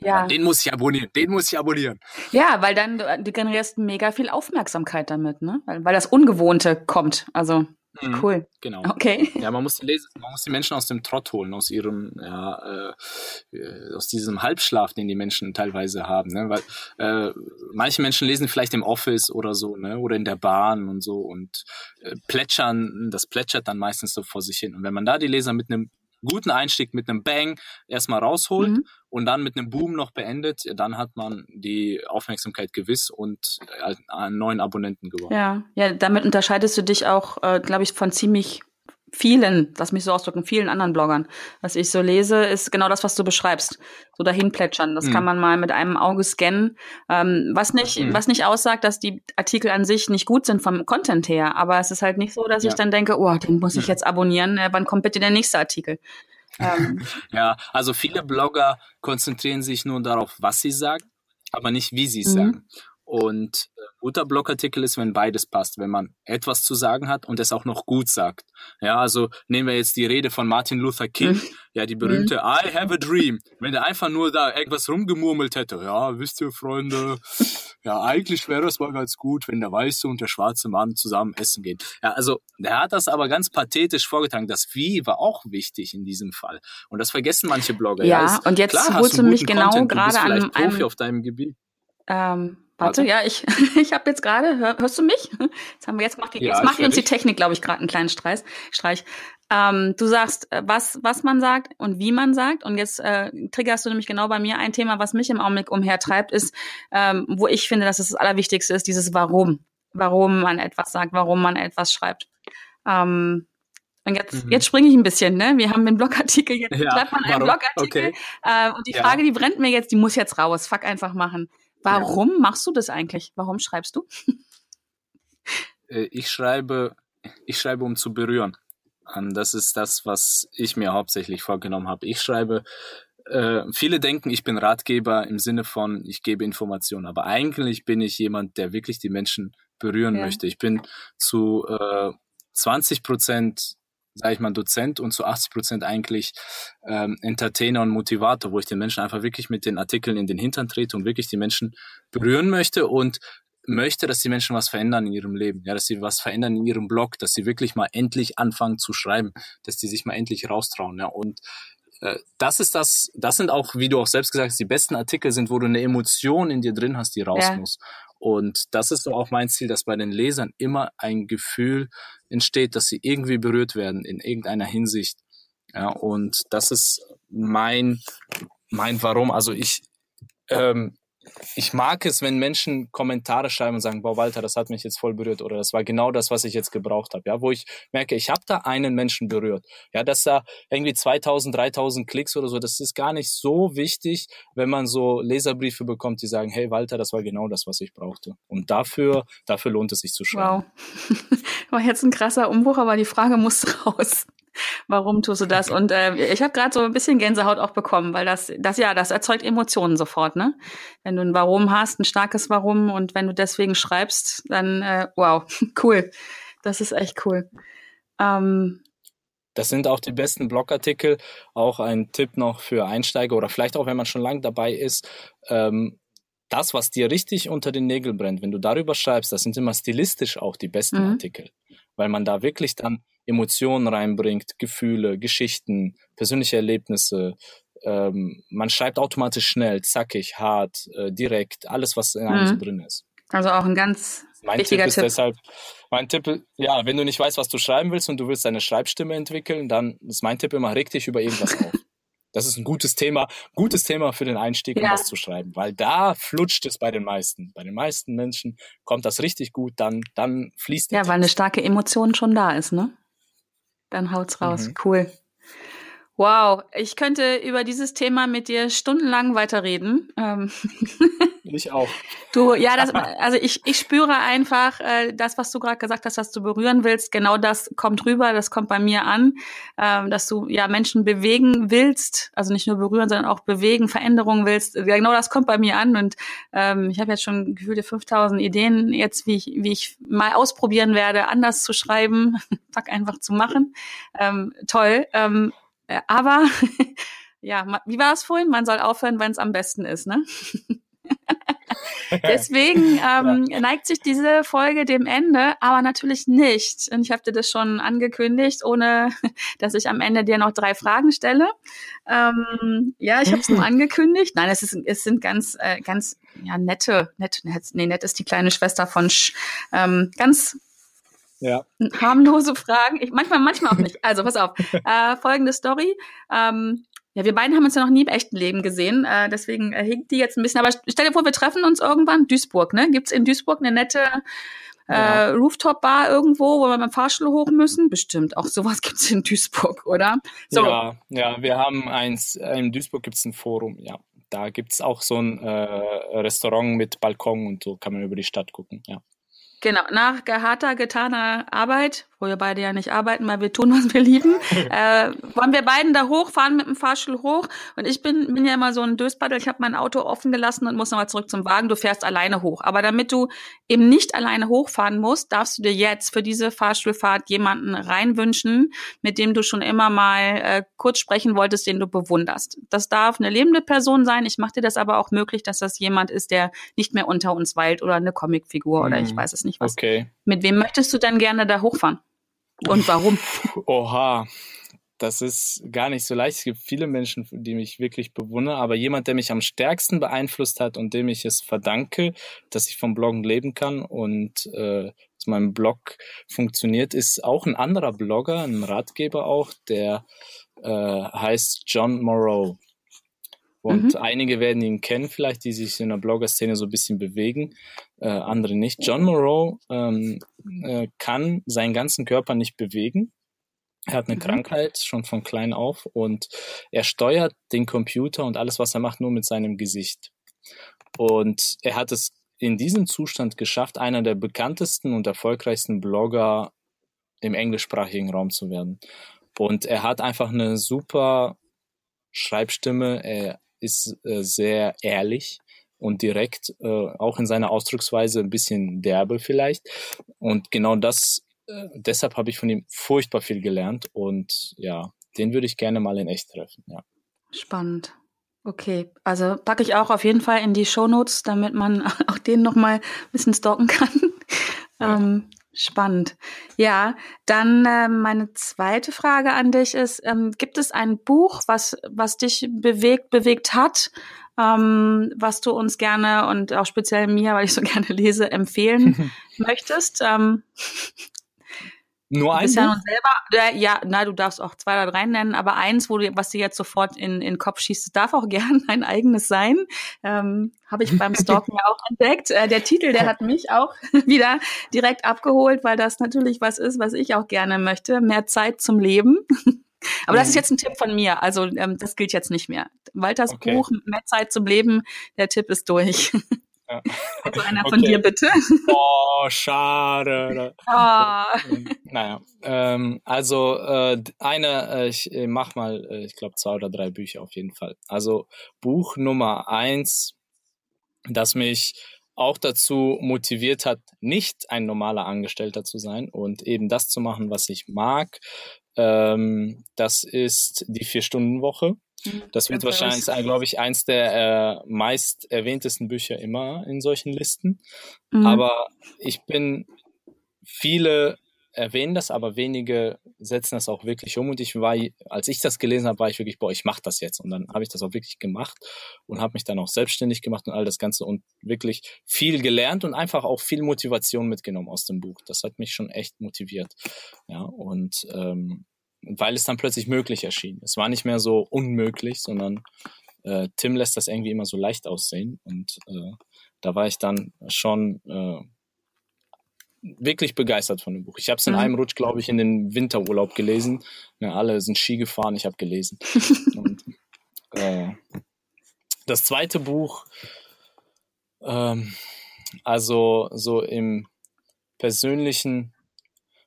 Ja. Den muss ich abonnieren, den muss ich abonnieren. Ja, weil dann du, du generierst mega viel Aufmerksamkeit damit, ne? Weil, weil das Ungewohnte kommt. Also Mhm, cool. Genau. Okay. Ja, man muss die Leser, man muss die Menschen aus dem Trott holen, aus ihrem, ja, äh, äh, aus diesem Halbschlaf, den die Menschen teilweise haben, ne? Weil äh, manche Menschen lesen vielleicht im Office oder so, ne? Oder in der Bahn und so und äh, plätschern, das plätschert dann meistens so vor sich hin. Und wenn man da die Leser mit einem guten Einstieg mit einem Bang erstmal rausholt mhm. und dann mit einem Boom noch beendet, dann hat man die Aufmerksamkeit gewiss und äh, einen neuen Abonnenten gewonnen. Ja, ja, damit unterscheidest du dich auch, äh, glaube ich, von ziemlich vielen, lass mich so ausdrücken, vielen anderen Bloggern. Was ich so lese, ist genau das, was du beschreibst. So dahin plätschern. Das mhm. kann man mal mit einem Auge scannen. Ähm, was nicht, mhm. was nicht aussagt, dass die Artikel an sich nicht gut sind vom Content her. Aber es ist halt nicht so, dass ja. ich dann denke, oh, den muss ich jetzt abonnieren. Äh, wann kommt bitte der nächste Artikel? Ähm. ja, also viele Blogger konzentrieren sich nur darauf, was sie sagen, aber nicht, wie sie es mhm. sagen. Und äh, guter Blogartikel ist, wenn beides passt, wenn man etwas zu sagen hat und es auch noch gut sagt. Ja, also nehmen wir jetzt die Rede von Martin Luther King, mhm. ja, die berühmte mhm. I have a dream. Wenn er einfach nur da irgendwas rumgemurmelt hätte, ja, wisst ihr, Freunde, ja, eigentlich wäre das mal ganz gut, wenn der weiße und der schwarze Mann zusammen essen gehen. Ja, also der hat das aber ganz pathetisch vorgetragen. Das Wie war auch wichtig in diesem Fall. Und das vergessen manche Blogger. Ja, ja ist, und jetzt klar, holst du mich genau Content, gerade an einem auf deinem Gebiet. Ähm, Warte, ja, ich, ich habe jetzt gerade, hör, hörst du mich? Jetzt haben wir jetzt macht, die, ja, jetzt macht uns die Technik, glaube ich, gerade einen kleinen Streich. Streich. Ähm, du sagst, äh, was, was man sagt und wie man sagt. Und jetzt äh, triggerst du nämlich genau bei mir ein Thema, was mich im Augenblick umhertreibt, ist, ähm, wo ich finde, dass es das Allerwichtigste ist, dieses Warum. Warum man etwas sagt, warum man etwas schreibt. Ähm, und jetzt, mhm. jetzt springe ich ein bisschen, ne? Wir haben den Blogartikel, jetzt ja, schreibt man einen warum? Blogartikel. Okay. Äh, und die ja. Frage, die brennt mir jetzt, die muss jetzt raus. Fuck einfach machen. Warum ja. machst du das eigentlich? Warum schreibst du? Äh, ich schreibe, ich schreibe, um zu berühren. Das ist das, was ich mir hauptsächlich vorgenommen habe. Ich schreibe, äh, viele denken, ich bin Ratgeber im Sinne von, ich gebe Informationen, aber eigentlich bin ich jemand, der wirklich die Menschen berühren ja. möchte. Ich bin zu äh, 20 Prozent sage ich mal, Dozent und zu 80 Prozent eigentlich ähm, Entertainer und Motivator, wo ich den Menschen einfach wirklich mit den Artikeln in den Hintern trete und wirklich die Menschen berühren möchte und möchte, dass die Menschen was verändern in ihrem Leben, ja, dass sie was verändern in ihrem Blog, dass sie wirklich mal endlich anfangen zu schreiben, dass die sich mal endlich raustrauen, ja, und äh, das ist das, das sind auch, wie du auch selbst gesagt hast, die besten Artikel sind, wo du eine Emotion in dir drin hast, die raus ja. muss. Und das ist so auch mein Ziel, dass bei den Lesern immer ein Gefühl entsteht, dass sie irgendwie berührt werden in irgendeiner Hinsicht. Ja, und das ist mein, mein Warum. Also ich, ähm, ich mag es, wenn Menschen Kommentare schreiben und sagen, boah, Walter, das hat mich jetzt voll berührt oder das war genau das, was ich jetzt gebraucht habe, ja, wo ich merke, ich habe da einen Menschen berührt. Ja, dass da irgendwie 2000, 3000 Klicks oder so, das ist gar nicht so wichtig, wenn man so Leserbriefe bekommt, die sagen, hey Walter, das war genau das, was ich brauchte. Und dafür, dafür lohnt es sich zu schreiben. Wow. war jetzt ein krasser Umbruch, aber die Frage muss raus. Warum tust du das? Und äh, ich habe gerade so ein bisschen Gänsehaut auch bekommen, weil das, das ja, das erzeugt Emotionen sofort, ne? Wenn du ein Warum hast, ein starkes Warum und wenn du deswegen schreibst, dann äh, wow, cool. Das ist echt cool. Ähm, das sind auch die besten Blogartikel. Auch ein Tipp noch für Einsteiger oder vielleicht auch, wenn man schon lange dabei ist. Ähm, das, was dir richtig unter den Nägeln brennt, wenn du darüber schreibst, das sind immer stilistisch auch die besten mhm. Artikel, weil man da wirklich dann Emotionen reinbringt, Gefühle, Geschichten, persönliche Erlebnisse. Ähm, man schreibt automatisch schnell, zackig, hart, äh, direkt, alles, was in einem mhm. so drin ist. Also auch ein ganz mein wichtiger Tipp ist Tipp. deshalb, mein Tipp, ja, wenn du nicht weißt, was du schreiben willst und du willst deine Schreibstimme entwickeln, dann ist mein Tipp immer, reg dich über irgendwas auf. Das ist ein gutes Thema, gutes Thema für den Einstieg, um ja. was zu schreiben, weil da flutscht es bei den meisten. Bei den meisten Menschen kommt das richtig gut, dann, dann fließt Ja, Text. weil eine starke Emotion schon da ist, ne? Dann haut's raus. Mhm. Cool. Wow, ich könnte über dieses Thema mit dir stundenlang weiterreden. Ähm. Ich auch. Du, ja, das, also ich, ich spüre einfach, äh, das, was du gerade gesagt hast, was du berühren willst, genau das kommt rüber, das kommt bei mir an, ähm, dass du ja Menschen bewegen willst, also nicht nur berühren, sondern auch bewegen, Veränderungen willst. Genau das kommt bei mir an und ähm, ich habe jetzt schon gefühlte 5000 Ideen jetzt, wie ich, wie ich mal ausprobieren werde, anders zu schreiben, fuck einfach zu machen. Ähm, toll. Ähm, äh, aber ja, wie war es vorhin? Man soll aufhören, wenn es am besten ist, ne? Deswegen ähm, ja. neigt sich diese Folge dem Ende, aber natürlich nicht. Und ich habe dir das schon angekündigt, ohne dass ich am Ende dir noch drei Fragen stelle. Ähm, ja, ich habe es nur angekündigt. Nein, es, ist, es sind ganz, äh, ganz ja, nette, nett, nee, nett ist die kleine Schwester von Sch, ähm, ganz ja. harmlose Fragen. Ich, manchmal, manchmal auch nicht. Also pass auf. Äh, folgende Story. Ähm, ja, wir beiden haben uns ja noch nie im echten Leben gesehen, äh, deswegen äh, hinkt die jetzt ein bisschen. Aber stell dir vor, wir treffen uns irgendwann. Duisburg, ne? Gibt's in Duisburg eine nette äh, ja. Rooftop-Bar irgendwo, wo wir beim Fahrstuhl hoch müssen? Bestimmt. Auch sowas gibt's in Duisburg, oder? So. Ja, ja, wir haben eins, in Duisburg gibt's ein Forum, ja. Da gibt's auch so ein äh, Restaurant mit Balkon und so kann man über die Stadt gucken, ja. Genau, nach harter, getaner Arbeit, wo wir beide ja nicht arbeiten, weil wir tun, was wir lieben, äh, wollen wir beiden da hochfahren mit dem Fahrstuhl hoch. Und ich bin, bin ja immer so ein Döspaddel, ich habe mein Auto offen gelassen und muss nochmal zurück zum Wagen. Du fährst alleine hoch. Aber damit du eben nicht alleine hochfahren musst, darfst du dir jetzt für diese Fahrstuhlfahrt jemanden reinwünschen, mit dem du schon immer mal äh, kurz sprechen wolltest, den du bewunderst. Das darf eine lebende Person sein. Ich mache dir das aber auch möglich, dass das jemand ist, der nicht mehr unter uns weilt oder eine Comicfigur hm. oder ich hm. weiß es nicht nicht was. Okay. Mit wem möchtest du denn gerne da hochfahren? Und warum? Oha, das ist gar nicht so leicht. Es gibt viele Menschen, die mich wirklich bewundere, aber jemand, der mich am stärksten beeinflusst hat und dem ich es verdanke, dass ich vom Bloggen leben kann und äh, zu meinem Blog funktioniert, ist auch ein anderer Blogger, ein Ratgeber auch, der äh, heißt John Moreau. Und mhm. einige werden ihn kennen, vielleicht, die sich in der Blogger-Szene so ein bisschen bewegen, äh, andere nicht. John Moreau ähm, äh, kann seinen ganzen Körper nicht bewegen. Er hat eine mhm. Krankheit schon von klein auf und er steuert den Computer und alles, was er macht, nur mit seinem Gesicht. Und er hat es in diesem Zustand geschafft, einer der bekanntesten und erfolgreichsten Blogger im englischsprachigen Raum zu werden. Und er hat einfach eine super Schreibstimme. Er ist äh, sehr ehrlich und direkt, äh, auch in seiner Ausdrucksweise ein bisschen derbe vielleicht. Und genau das, äh, deshalb habe ich von ihm furchtbar viel gelernt und ja, den würde ich gerne mal in echt treffen. Ja. Spannend. Okay, also packe ich auch auf jeden Fall in die Shownotes, damit man auch den nochmal ein bisschen stalken kann. Ja. Ähm, spannend. Ja, dann äh, meine zweite Frage an dich ist, ähm, gibt es ein Buch, was, was dich bewegt, bewegt hat, ähm, was du uns gerne und auch speziell mir, weil ich so gerne lese, empfehlen möchtest? Ähm, nur eins? Ja, selber, äh, ja, na, du darfst auch zwei oder drei nennen, aber eins, wo du, was dir jetzt sofort in, in den Kopf schießt, darf auch gern ein eigenes sein. Ähm, Habe ich beim Stalken ja auch entdeckt. Äh, der Titel, der hat mich auch wieder direkt abgeholt, weil das natürlich was ist, was ich auch gerne möchte. Mehr Zeit zum Leben. Aber das ist jetzt ein Tipp von mir. Also ähm, das gilt jetzt nicht mehr. Walters okay. Buch Mehr Zeit zum Leben, der Tipp ist durch. Ja. Also einer von dir bitte. Oh, schade. Oh. Naja, ähm, also äh, eine, äh, ich äh, mach mal, äh, ich glaube zwei oder drei Bücher auf jeden Fall. Also Buch Nummer eins, das mich auch dazu motiviert hat, nicht ein normaler Angestellter zu sein und eben das zu machen, was ich mag. Ähm, das ist die Vier-Stunden-Woche. Das wird wahrscheinlich, glaube ich, eins der äh, meist erwähntesten Bücher immer in solchen Listen. Mhm. Aber ich bin, viele erwähnen das, aber wenige setzen das auch wirklich um. Und ich war, als ich das gelesen habe, war ich wirklich, boah, ich mache das jetzt. Und dann habe ich das auch wirklich gemacht und habe mich dann auch selbstständig gemacht und all das Ganze und wirklich viel gelernt und einfach auch viel Motivation mitgenommen aus dem Buch. Das hat mich schon echt motiviert. Ja, und ähm, weil es dann plötzlich möglich erschien. Es war nicht mehr so unmöglich, sondern äh, Tim lässt das irgendwie immer so leicht aussehen. Und äh, da war ich dann schon äh, wirklich begeistert von dem Buch. Ich habe es in mhm. einem Rutsch, glaube ich, in den Winterurlaub gelesen. Ja, alle sind Ski gefahren, ich habe gelesen. Und, äh, das zweite Buch, ähm, also so im persönlichen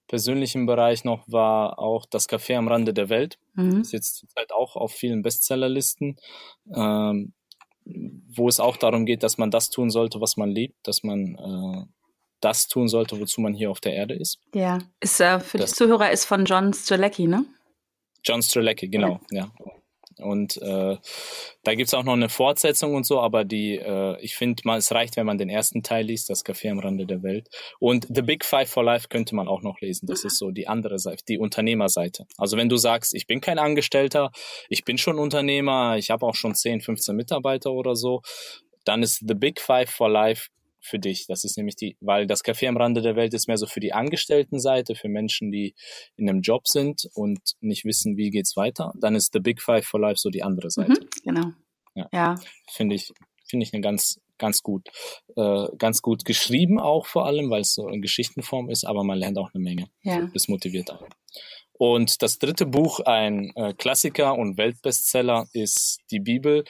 persönlichen Bereich noch war auch das Café am Rande der Welt. Mhm. Ist jetzt halt auch auf vielen Bestsellerlisten, ähm, wo es auch darum geht, dass man das tun sollte, was man liebt, dass man äh, das tun sollte, wozu man hier auf der Erde ist. Ja, ist äh, für das, die Zuhörer ist von John Strelecki, ne? John Strelecki, genau, ja. ja. Und äh, da gibt's auch noch eine Fortsetzung und so, aber die, äh, ich finde es reicht, wenn man den ersten Teil liest, das Café am Rande der Welt. Und The Big Five for Life könnte man auch noch lesen. Das ist so die andere Seite, die Unternehmerseite. Also wenn du sagst, ich bin kein Angestellter, ich bin schon Unternehmer, ich habe auch schon 10, 15 Mitarbeiter oder so, dann ist The Big Five for Life für dich. Das ist nämlich die, weil das Café am Rande der Welt ist mehr so für die Angestelltenseite, für Menschen, die in einem Job sind und nicht wissen, wie geht's weiter. Dann ist The Big Five for Life so die andere Seite. Mhm, genau. Ja. ja. Finde ich, finde ich eine ganz, ganz gut, äh, ganz gut geschrieben auch vor allem, weil es so in Geschichtenform ist, aber man lernt auch eine Menge. Ja. Das motiviert auch. Und das dritte Buch, ein äh, Klassiker und Weltbestseller, ist die Bibel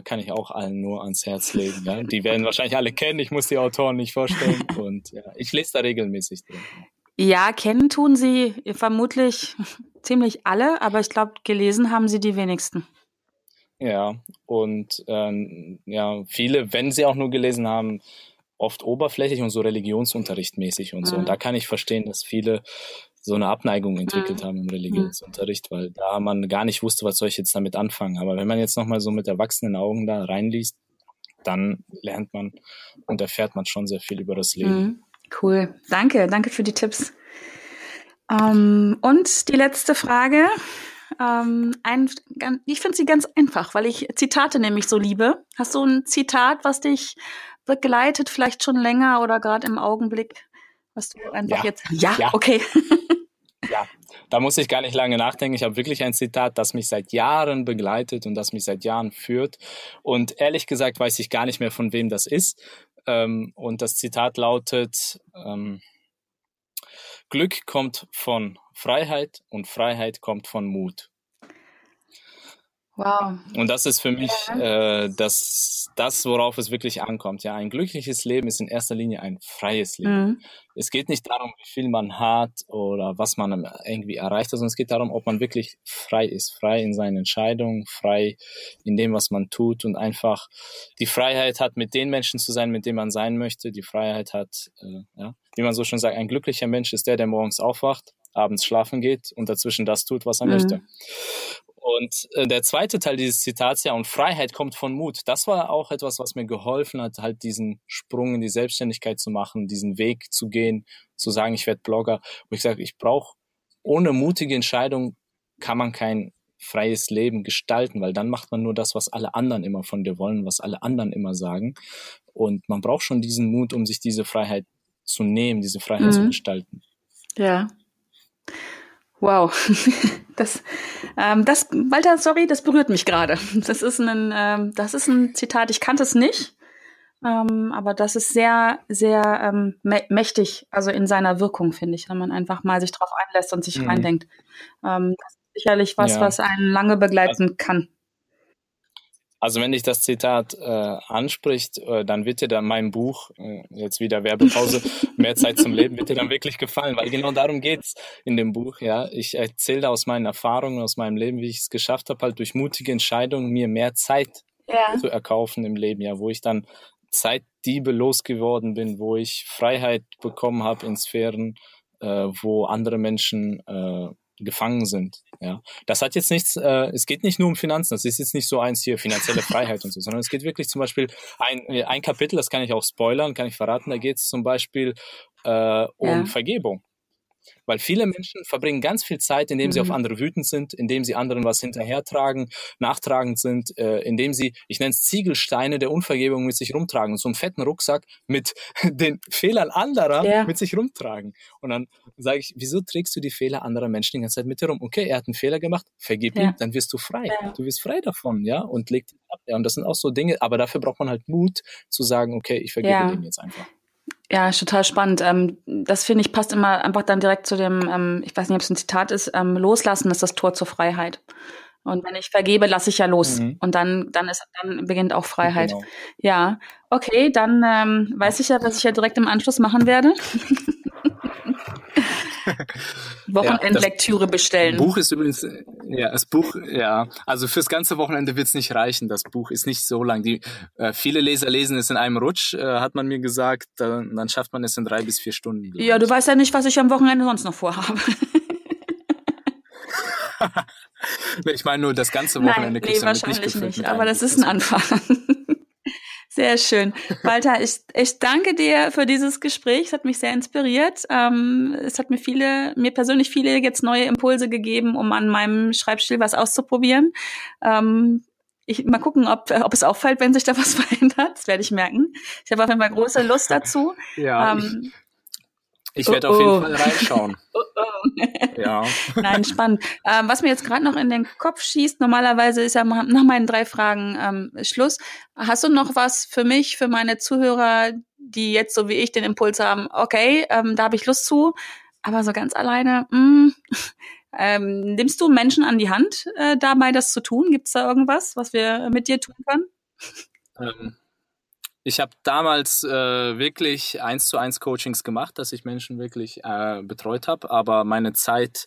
kann ich auch allen nur ans Herz legen. Ja. Die werden wahrscheinlich alle kennen, ich muss die Autoren nicht vorstellen. Und ja, ich lese da regelmäßig drin. Ja, kennen tun sie vermutlich ziemlich alle, aber ich glaube, gelesen haben sie die wenigsten. Ja, und ähm, ja, viele, wenn sie auch nur gelesen haben, oft oberflächlich und so religionsunterrichtmäßig und so. Und mhm. da kann ich verstehen, dass viele so eine Abneigung entwickelt mhm. haben im Religionsunterricht, weil da man gar nicht wusste, was soll ich jetzt damit anfangen. Aber wenn man jetzt nochmal so mit erwachsenen Augen da reinliest, dann lernt man und erfährt man schon sehr viel über das Leben. Mhm. Cool. Danke, danke für die Tipps. Ähm, und die letzte Frage. Ähm, ein, ich finde sie ganz einfach, weil ich Zitate nämlich so liebe. Hast du ein Zitat, was dich begleitet, vielleicht schon länger oder gerade im Augenblick? Was du einfach ja. jetzt. Ja, ja. okay. ja, da muss ich gar nicht lange nachdenken. Ich habe wirklich ein Zitat, das mich seit Jahren begleitet und das mich seit Jahren führt. Und ehrlich gesagt weiß ich gar nicht mehr, von wem das ist. Ähm, und das Zitat lautet, ähm, Glück kommt von Freiheit und Freiheit kommt von Mut. Wow. Und das ist für mich ja. äh, das, das, worauf es wirklich ankommt. Ja, ein glückliches Leben ist in erster Linie ein freies Leben. Mhm. Es geht nicht darum, wie viel man hat oder was man irgendwie erreicht hat, sondern es geht darum, ob man wirklich frei ist, frei in seinen Entscheidungen, frei in dem, was man tut und einfach die Freiheit hat, mit den Menschen zu sein, mit denen man sein möchte. Die Freiheit hat, äh, ja, wie man so schon sagt, ein glücklicher Mensch ist der, der morgens aufwacht, abends schlafen geht und dazwischen das tut, was er mhm. möchte. Und äh, der zweite Teil dieses Zitats, ja, und Freiheit kommt von Mut. Das war auch etwas, was mir geholfen hat, halt diesen Sprung in die Selbstständigkeit zu machen, diesen Weg zu gehen, zu sagen, ich werde Blogger. Wo ich sage, ich brauche ohne mutige Entscheidung kann man kein freies Leben gestalten, weil dann macht man nur das, was alle anderen immer von dir wollen, was alle anderen immer sagen. Und man braucht schon diesen Mut, um sich diese Freiheit zu nehmen, diese Freiheit mhm. zu gestalten. Ja. Wow. Das, ähm, das, Walter, sorry, das berührt mich gerade. Das ist ein, ähm, das ist ein Zitat, ich kannte es nicht, ähm, aber das ist sehr, sehr ähm, mächtig, also in seiner Wirkung, finde ich, wenn man einfach mal sich drauf einlässt und sich mhm. reindenkt. Ähm, das ist sicherlich was, ja. was einen lange begleiten kann. Also wenn dich das Zitat äh, anspricht, äh, dann wird dir dann mein Buch, äh, jetzt wieder Werbepause, mehr Zeit zum Leben, wird dir dann wirklich gefallen, weil genau darum geht's in dem Buch. Ja, Ich erzähle aus meinen Erfahrungen, aus meinem Leben, wie ich es geschafft habe, halt durch mutige Entscheidungen mir mehr Zeit ja. zu erkaufen im Leben, ja, wo ich dann Zeitdiebe losgeworden bin, wo ich Freiheit bekommen habe in Sphären, äh, wo andere Menschen äh, gefangen sind. Ja, das hat jetzt nichts. Äh, es geht nicht nur um Finanzen. Das ist jetzt nicht so eins hier finanzielle Freiheit und so, sondern es geht wirklich zum Beispiel ein ein Kapitel. Das kann ich auch spoilern, kann ich verraten. Da geht es zum Beispiel äh, um ja. Vergebung. Weil viele Menschen verbringen ganz viel Zeit, indem mhm. sie auf mhm. andere wütend sind, indem sie anderen was hinterhertragen, nachtragend sind, äh, indem sie, ich nenne es Ziegelsteine der Unvergebung mit sich rumtragen, so einen fetten Rucksack mit den Fehlern anderer ja. mit sich rumtragen. Und dann sage ich, wieso trägst du die Fehler anderer Menschen die ganze Zeit mit dir rum? Okay, er hat einen Fehler gemacht, vergib ja. ihm, dann wirst du frei. Ja. Du wirst frei davon, ja, und leg ihn ab. Ja, und das sind auch so Dinge, aber dafür braucht man halt Mut zu sagen, okay, ich vergebe dem jetzt einfach. Ja, ist total spannend. Ähm, das finde ich passt immer einfach dann direkt zu dem, ähm, ich weiß nicht, ob es ein Zitat ist, ähm, loslassen ist das Tor zur Freiheit. Und wenn ich vergebe, lasse ich ja los. Mhm. Und dann, dann ist, dann beginnt auch Freiheit. Genau. Ja, okay, dann ähm, weiß ich ja, was ich ja direkt im Anschluss machen werde. Wochenendlektüre ja, bestellen. Buch ist übrigens, ja, das Buch, ja, also fürs ganze Wochenende wird es nicht reichen. Das Buch ist nicht so lang. Die, äh, viele Leser lesen es in einem Rutsch, äh, hat man mir gesagt. Dann, dann schafft man es in drei bis vier Stunden. Ja, du weißt ja nicht, was ich am Wochenende sonst noch vorhabe. ich meine nur das ganze Wochenende Nein, nee, wahrscheinlich nicht, nicht aber das ist ein Anfang. Sehr schön. Walter, ich, ich danke dir für dieses Gespräch. Es hat mich sehr inspiriert. Ähm, es hat mir viele, mir persönlich viele jetzt neue Impulse gegeben, um an meinem Schreibstil was auszuprobieren. Ähm, ich mal gucken, ob, ob es auffällt, wenn sich da was verändert. Das werde ich merken. Ich habe auf jeden Fall große Lust dazu. Ja. Ähm, ich werde oh, auf jeden oh. Fall reinschauen. Oh, oh. ja. Nein, spannend. Ähm, was mir jetzt gerade noch in den Kopf schießt, normalerweise ist ja nach meinen drei Fragen ähm, Schluss. Hast du noch was für mich, für meine Zuhörer, die jetzt so wie ich den Impuls haben, okay, ähm, da habe ich Lust zu, aber so ganz alleine, mh, mm, ähm, nimmst du Menschen an die Hand äh, dabei, das zu tun? Gibt es da irgendwas, was wir mit dir tun können? Ähm, ich habe damals äh, wirklich eins zu eins Coachings gemacht, dass ich Menschen wirklich äh, betreut habe, aber meine Zeit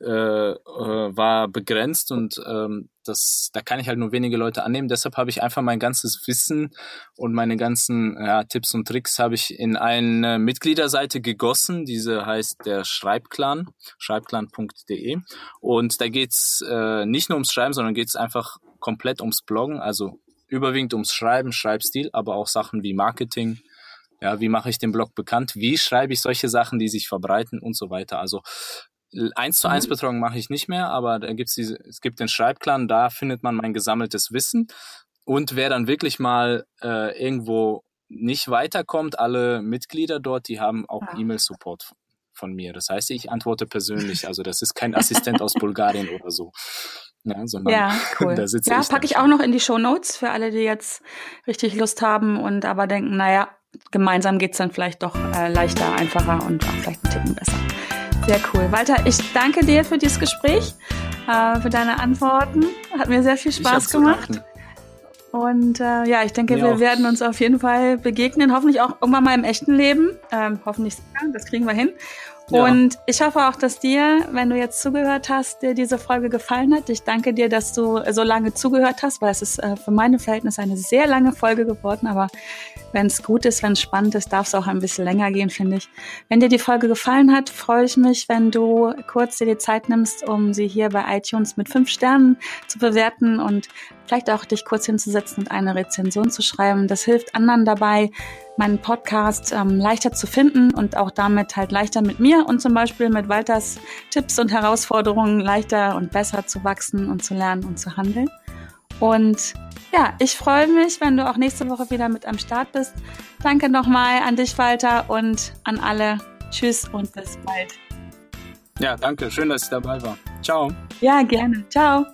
äh, äh, war begrenzt und ähm, das, da kann ich halt nur wenige Leute annehmen. Deshalb habe ich einfach mein ganzes Wissen und meine ganzen ja, Tipps und Tricks habe ich in eine Mitgliederseite gegossen. Diese heißt der Schreibclan, schreibclan.de. Und da geht's äh, nicht nur ums Schreiben, sondern geht's einfach komplett ums Bloggen, also überwiegend ums Schreiben, Schreibstil, aber auch Sachen wie Marketing. Ja, wie mache ich den Blog bekannt? Wie schreibe ich solche Sachen, die sich verbreiten und so weiter? Also eins zu eins mhm. Betreuung mache ich nicht mehr, aber da gibt's diese, es gibt den Schreibclan, da findet man mein gesammeltes Wissen. Und wer dann wirklich mal äh, irgendwo nicht weiterkommt, alle Mitglieder dort, die haben auch ah. E-Mail-Support von mir. Das heißt, ich antworte persönlich. Also das ist kein Assistent aus Bulgarien oder so. Ja, sondern ja, cool. da sitze ja, ich. Ja, packe ich auch noch in die Show Notes für alle, die jetzt richtig Lust haben und aber denken, naja, gemeinsam geht's dann vielleicht doch äh, leichter, einfacher und auch vielleicht ein Ticken besser. Sehr cool. Walter, ich danke dir für dieses Gespräch, äh, für deine Antworten. Hat mir sehr viel Spaß gemacht. Und äh, ja, ich denke, mir wir auch. werden uns auf jeden Fall begegnen, hoffentlich auch irgendwann mal im echten Leben. Ähm, hoffentlich, das kriegen wir hin. Und ich hoffe auch, dass dir, wenn du jetzt zugehört hast, dir diese Folge gefallen hat. Ich danke dir, dass du so lange zugehört hast, weil es ist äh, für meine Verhältnisse eine sehr lange Folge geworden. Aber wenn es gut ist, wenn es spannend ist, darf es auch ein bisschen länger gehen, finde ich. Wenn dir die Folge gefallen hat, freue ich mich, wenn du kurz dir die Zeit nimmst, um sie hier bei iTunes mit fünf Sternen zu bewerten und vielleicht auch dich kurz hinzusetzen und eine Rezension zu schreiben. Das hilft anderen dabei, meinen Podcast ähm, leichter zu finden und auch damit halt leichter mit mir und zum Beispiel mit Walters Tipps und Herausforderungen leichter und besser zu wachsen und zu lernen und zu handeln. Und ja, ich freue mich, wenn du auch nächste Woche wieder mit am Start bist. Danke nochmal an dich, Walter, und an alle. Tschüss und bis bald. Ja, danke. Schön, dass ich dabei war. Ciao. Ja, gerne. Ciao.